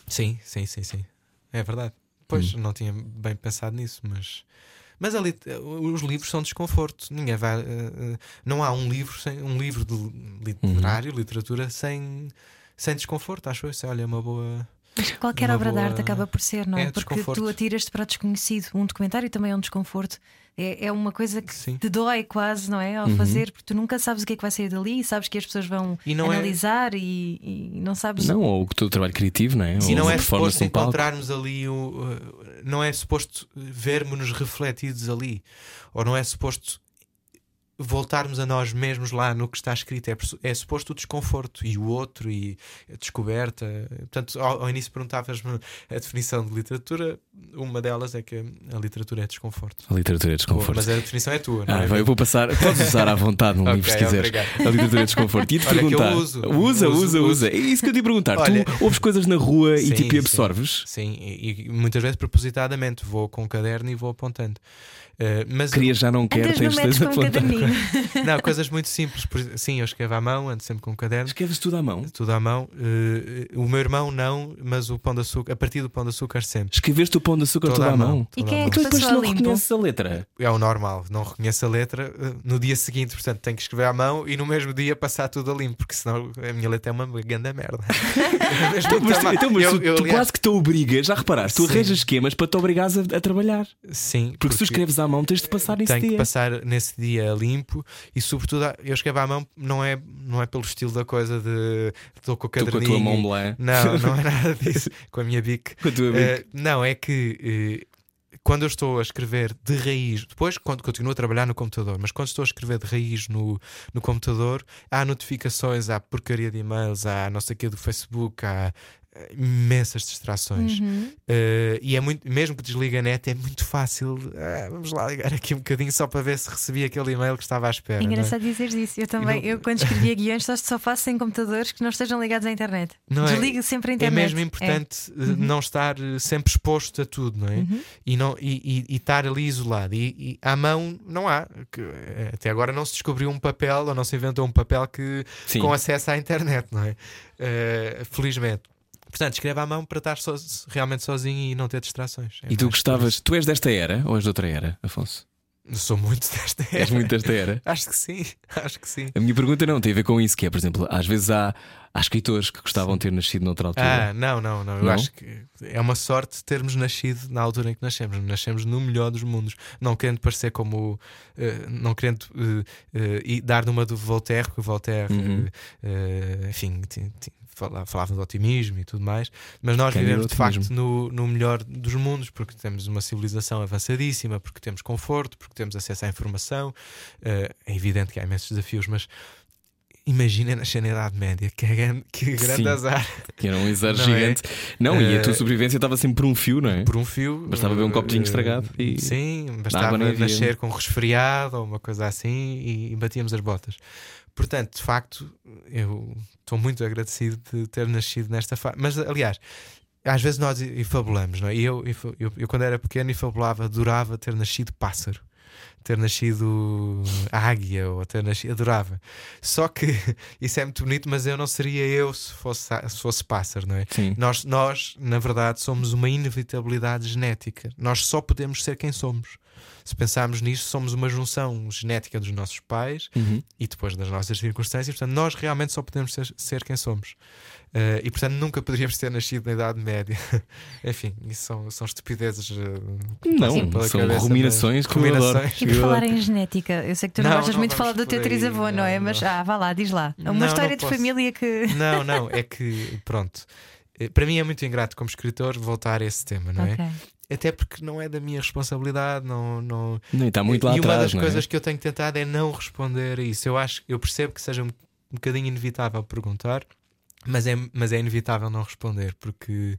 Sim, sim, sim, sim. É verdade. Pois não tinha bem pensado nisso, mas. Mas a lit- os livros são desconforto. Ninguém vai. eh, eh, não há um livro sem um livro de literário, literatura sem, sem desconforto, acho eu. Isso olha, é uma boa. Mas qualquer obra de boa- arte acaba por ser, não é? É, Porque tu atiras-te para o desconhecido. Um documentário também é um desconforto. É, é uma coisa que Sim. te dói quase, não é? Ao Uhum. fazer, porque tu nunca sabes o que é que vai sair dali, sabes que as pessoas vão E não é- analisar e, e não sabes. Não, ou o teu trabalho criativo, não é? E ou não é suposto encontrarmos ali o. uh, não é suposto vermos-nos refletidos ali. Ou não é suposto voltarmos a nós mesmos lá no que está escrito. É, é suposto o desconforto e o outro e a descoberta. Portanto, ao, ao início perguntavas-me a definição de literatura. Uma delas é que a literatura é desconforto. A literatura é desconforto. Mas a definição é tua, não Ah, é? vai, eu vou passar. Podes usar à vontade num Ok, livro se quiseres. obrigado. A literatura é desconforto. E te Olha perguntar. uso. Usa, Uso, usa, usa. É isso que eu te ia perguntar. Olha- Tu ouves coisas na rua e Sim, tipo sim. absorves? Sim, e, e muitas vezes propositadamente vou com um caderno e vou apontando. Uh, mas Querias já não quer, Andas no tens um apontar. caderninho. Não, coisas muito simples. Sim, eu escrevo à mão, ando sempre com um caderno. Escreves tudo à mão. Tudo à mão. Uh, o meu irmão não, mas o pão de açúcar, a partir do pão de açúcar sempre. Escreveste o pão de açúcar toda à à mão. E quem é mão. que Tu depois não a limpo? reconheces a letra. É o normal, não reconheço a letra uh, no dia seguinte, portanto tenho que escrever à mão e no mesmo dia passar tudo a limpo, porque senão a minha letra é uma grande merda. Então, mas, então, mas Eu- tu, eu, tu aliás, quase que te obrigas, já reparaste, tu Sim. arranjas esquemas para te obrigares a, a trabalhar. Sim, Porque, se tu escreves à mão, tens de passar nesse tenho que dia. passar nesse dia limpo e sobretudo eu escrevo à mão não é, não é pelo estilo da coisa de estou com o Tu com a caderninho tua mão blé. Não, não é nada disso. com a minha bic. Com a tua bic. Eh, não, é que eh, quando eu estou a escrever de raiz, depois quando continuo a trabalhar no computador, mas quando estou a escrever de raiz no, no computador, há notificações, há porcaria de e-mails, há não sei o que do Facebook, há imensas distrações. Uhum. Uh, e é muito, mesmo que desligue a net, é muito fácil. ah, vamos lá ligar aqui um bocadinho só para ver se recebi aquele e-mail que estava à espera. É é? engraçado dizer isso. Eu também, não- eu quando escrevia guiões, só, só faço sem computadores que não estejam ligados à internet. Não é? Desligo sempre a É internet. mesmo importante uh, não estar uh, sempre exposto a tudo, não é? Uhum. E, não, e, e- e estar ali isolado. E, e à mão não há. Que, eh, até agora não se descobriu um papel ou não se inventou um papel que Sim. com acesso à internet, não é? Eh, felizmente. Portanto, escreve à mão para estar so- realmente sozinho e não ter distrações. É E tu gostavas, tu és desta era ou és de outra era, Afonso? Sou muito desta era. És muito desta era. Acho que sim, acho que sim. A minha pergunta não tem a ver com isso, que é, por exemplo, às vezes há, há escritores que gostavam de ter nascido noutra altura. Ah, não, não, não. Eu Não? acho que é uma sorte termos nascido na altura em que nascemos. Nascemos no melhor dos mundos. Não querendo parecer como. eh, não querendo eh, eh, e dar numa do Voltaire, porque o Voltaire, Uhum. eh, eh, enfim, falava de otimismo e tudo mais. Mas nós Quem vivemos de facto no, no melhor dos mundos, porque temos uma civilização avançadíssima, porque temos conforto, porque temos acesso à informação. Eh, é evidente que há imensos desafios, mas. Imagina nascer na Idade Média, que, é grande, que grande Sim. azar. Que era um Não é? gigante. Não, e a tua Eh, sobrevivência estava sempre por um fio, não é? por um fio. Bastava ver um eh, estragado e- Sim, bastava nascer com um resfriado ou uma coisa assim e, e batíamos as botas. Portanto, de facto, eu estou muito agradecido de ter nascido nesta fase. Mas, aliás, às vezes nós infabulamos, não é? E eu, eu, eu, quando era pequeno, infabulava, adorava ter nascido pássaro. Ter nascido águia ou ter nascido. Adorava. Só que isso é muito bonito, mas eu não seria eu se fosse, se fosse pássaro, não é? Sim. Nós, nós, na verdade, somos uma inevitabilidade genética. Nós só podemos ser quem somos. Se pensarmos nisso, somos uma junção genética dos nossos pais Uhum. e depois das nossas circunstâncias. Portanto, nós realmente só podemos ser, ser quem somos. Eh, e, portanto, nunca poderíamos ter nascido na Idade Média. Enfim, isso são, são estupidezes. que Não, são cabeça, ruminações mas- adoro. ruminações. E por falar em genética, eu sei que tu não, Não, gostas não muito de falar do teu trisavô, não é? não, Mas não. ah, vá lá, diz lá. Uma Não, não história de posso. família que. Não, não, é que, pronto. Eh, Para mim é muito ingrato como escritor voltar a esse tema, não é? Ok. Até porque não é da minha responsabilidade, não, não, e está muito lá e uma atrás, das não é? coisas que eu tenho tentado é não responder a isso. Eu acho, eu percebo que seja um, um bocadinho inevitável perguntar, mas é, mas é inevitável não responder, porque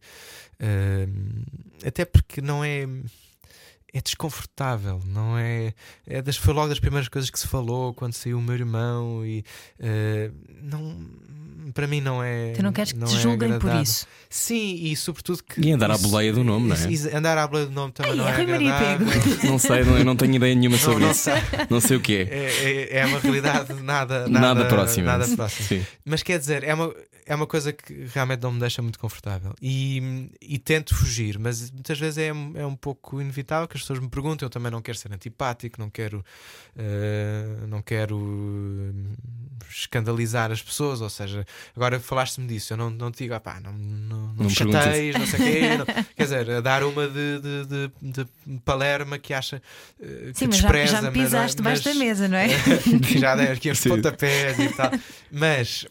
hum, até porque não é. É desconfortável, não é? é das, foi logo das primeiras coisas que se falou quando saiu o meu irmão e eh, não, para mim não é. Tu não queres que te é julguem por isso. Sim, e sobretudo que. E andar à isso- boleia do nome, não é? isso- isso- andar à boleia do nome também Ai, não é agradável. Não sei, não, eu não tenho ideia nenhuma sobre não isso. sei. Não sei o que é. É, é, é uma realidade nada, Nada, nada, próxima. Nada próxima. Sim. Mas quer dizer, é uma, é uma coisa que realmente não me deixa muito confortável. E, e tento fugir, mas muitas vezes é, é um pouco inevitável que as pessoas me perguntam. Eu também não quero ser antipático, não quero, eh, não quero hum, escandalizar as pessoas. Ou seja, agora falaste-me disso, eu não, não te digo, ah, pá, não, não, não, Não me me chateies, não sei o quê. não- quer dizer, a dar uma de, de, de, de Palerma que acha que Sim, mas já, despreza, já me não é- pisaste debaixo da mesa, não é? que já dei aqui uns Sim. pontapés e tal. Mas,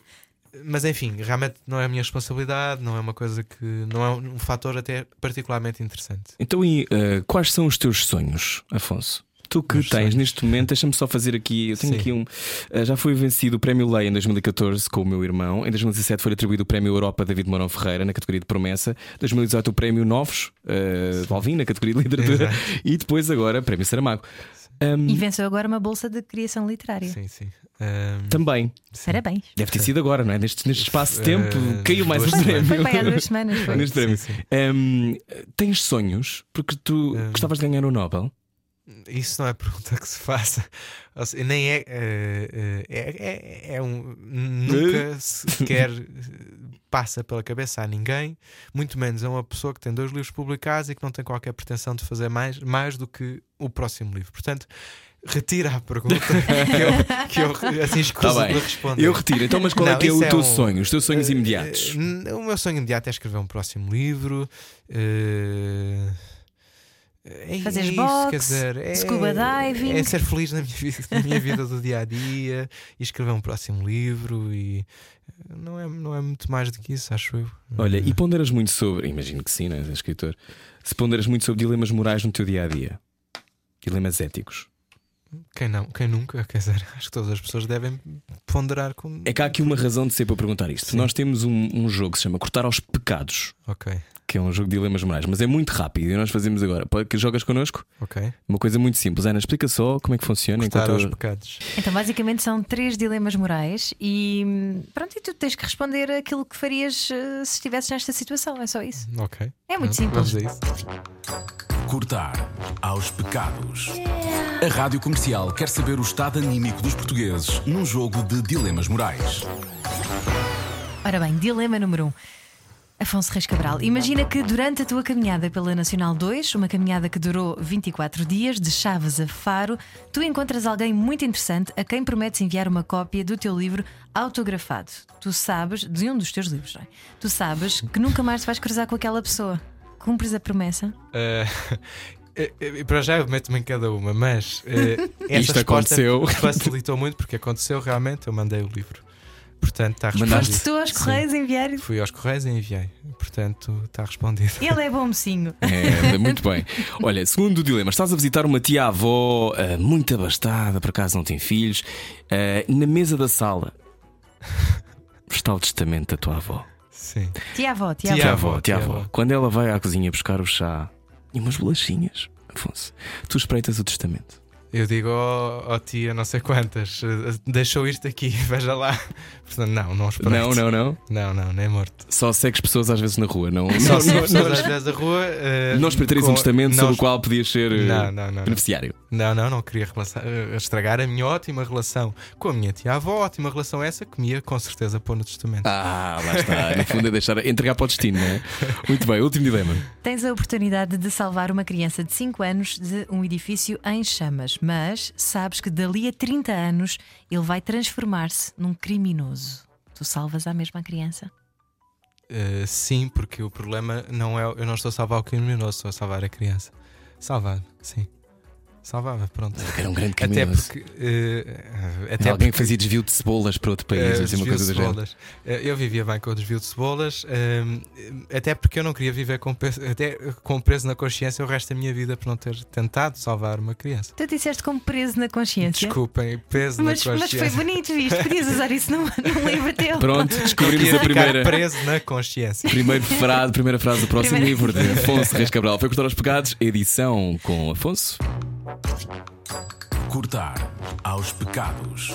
mas enfim, realmente não é a minha responsabilidade, não é uma coisa que. não é um fator até particularmente interessante. Então, e eh, quais são os teus sonhos, Afonso? Tu que Meus tens sonhos. neste momento, deixa-me só fazer aqui. Eu tenho Sim. aqui um. eh, já foi vencido o Prémio Lei em 2014 com o meu irmão. Em 2017 foi atribuído o Prémio Europa David Mourão Ferreira na categoria de promessa. 2018 o Prémio Novos uh, na categoria de literatura. E depois agora Prémio Saramago. Um, E venceu agora uma bolsa de criação literária. Sim, sim. Ahm, também. sim. Parabéns. Deve ter sido agora, não é? Neste, neste espaço de tempo Eh, caiu mais um duas prémio. Foi aí há duas semanas. Foi. Neste prémio. Sim, sim. Um, tens sonhos? Porque tu Um, gostavas de ganhar o Nobel? Isso não é pergunta que se faça. Seja, nem é. eh, é, é, é um. Nunca sequer eh, passa pela cabeça a ninguém, muito menos a uma pessoa que tem dois livros publicados e que não tem qualquer pretensão de fazer mais, mais do que o próximo livro. Portanto, retira a pergunta que eu, que eu assim escuso Tá de responder. Eu retiro. Então, mas qual é Não, que é o é teu um- sonho? Os teus sonhos Eh, imediatos? n- o meu sonho imediato é escrever um próximo livro. eh, é, Fazeres é isso, boxe, quer dizer, é, scuba diving. É ser feliz na minha vida, na minha vida do dia a dia e escrever um próximo livro e eh, não é, não é muito mais do que isso, acho eu. Olha, Eh, e ponderas muito sobre, imagino que sim, né, és escritor, se ponderas muito sobre dilemas morais no teu dia a dia, dilemas éticos. Quem não? Quem nunca? Quer dizer, acho que todas as pessoas devem ponderar com. É que há aqui uma razão de ser para perguntar isto. Sim. Nós temos um, um jogo que se chama Cortar aos Pecados, Ok, que é um jogo de dilemas morais, mas é muito rápido e nós fazemos agora. Que jogas connosco? ok. Uma coisa muito simples. Ana, explica só como é que funciona Cortar enquanto aos eu- pecados. Então, basicamente, são três dilemas morais e pronto, e tu tens que responder aquilo que farias eh, se estivesses nesta situação. É só isso. Ok. É muito simples. Vamos a isso. Cortar aos pecados. A Rádio Comercial quer saber o estado anímico dos portugueses num jogo de dilemas morais. Ora bem, dilema número 1. Um. Afonso Reis Cabral, imagina que durante a tua caminhada pela Nacional 2, uma caminhada que durou 24 dias, de Chaves a Faro, tu encontras alguém muito interessante a quem prometes enviar uma cópia do teu livro autografado. Tu sabes, de um dos teus livros, não é? Tu sabes que nunca mais te vais cruzar com aquela pessoa. Cumpres a promessa? Eh, para já eu meto-me em cada uma, mas essa Isto aconteceu. facilitou muito porque aconteceu realmente. Eu mandei o livro, portanto está respondido. Tu aos Sim. Correios enviar. Fui aos Correios e enviei, portanto está respondido. Ele é bom mocinho. É, muito bem. Olha, segundo o dilema, estás a visitar uma tia-avó ah, muito abastada, por acaso não tem filhos, ah, na mesa da sala está o testamento da tua avó. Sim. Tia avó, tia avó. Tia Tia-avó, avó, tia-avó. tia-avó. Quando ela vai à cozinha buscar o chá e umas bolachinhas, Afonso, tu espreitas o testamento. Eu digo ao, ao tia não sei quantas, eh, deixou isto aqui, veja lá. Portanto, não, não espreito. Não, não, não. Não, não, nem morto. Só segues pessoas às vezes na rua, não. Só não, se não, as não, pessoas às vezes da rua. eh, não espreitarias um com- testamento não sobre o qual podias ser eh, Não, não, não. beneficiário. Não, não, não queria relação- eh, estragar a minha ótima relação com a minha tia-avó. Ótima relação essa que me ia com certeza pôr no testamento. Ah, lá está. No fundo é deixar entregar para o destino, não é? Muito bem, último dilema. Tens a oportunidade de salvar uma criança de 5 anos de um edifício em chamas, mas sabes que dali a 30 anos ele vai transformar-se num criminoso. Tu salvas a mesma criança? Eh, sim, porque o problema não é. Eu não estou a salvar o criminoso, estou a salvar a criança. Salvar, sim. Salvava, pronto. Era um grande Até criminoso. porque. eh, Era até alguém que porque fazia desvio de cebolas para outro país, assim, uma coisa de do género. cebolas. Eh, eu vivia bem com o desvio de cebolas, ehm, até porque eu não queria viver com peso, até com peso na consciência o resto da minha vida por não ter tentado salvar uma criança. Tu disseste como preso na consciência. Desculpem, peso Mas, na mas consciência. foi bonito isto. Podias usar isso num, num livro teu. Pronto, descobrimos a primeira. preso na consciência. Primeira frase, primeira frase do próximo Primeira- livro de Afonso Reis Cabral. Foi Cortar aos Pecados, edição com Afonso. Cortar aos pecados.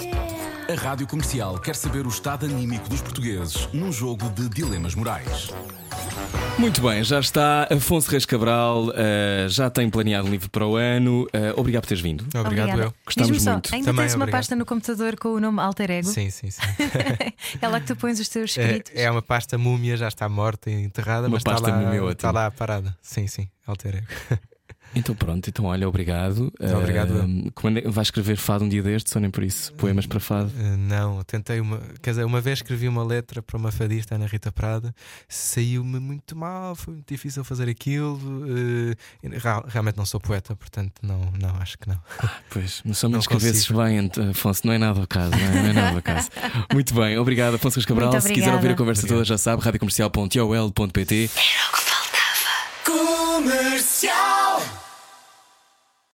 A Rádio Comercial quer saber o estado anímico dos portugueses num jogo de dilemas morais. Muito bem, já está Afonso Reis Cabral, eh, já tem planeado um livro para o ano. Eh, obrigado por teres vindo. Obrigado, eu. Gostamos só, muito. ainda Também tens uma obrigado. pasta no computador com o nome Alter Ego? Sim, sim, sim. É lá que tu pões os teus É, escritos. é uma pasta múmia, já está morta e enterrada, Uma mas está pasta lá, múmia ótima. está lá parada. Sim, sim, alterei. Então pronto, então olha, obrigado. Obrigado, como é- vais escrever fado um dia destes, ou nem por isso? Poemas para fado? Uh, não, tentei uma. Quer dizer, uma vez escrevi uma letra para uma fadista, Ana Rita Prada, saiu-me muito mal, foi muito difícil fazer aquilo. uh, realmente não sou poeta, portanto, não, não acho que não. Pois, mas só me Não escrevesses bem, Afonso, não é nada o caso, não é, não é nada o caso. Muito bem, obrigado, Afonso Cabral. Muito Se quiser ouvir a conversa Obrigado. toda, já sabe, radiocomercial.ol.pt. Era o que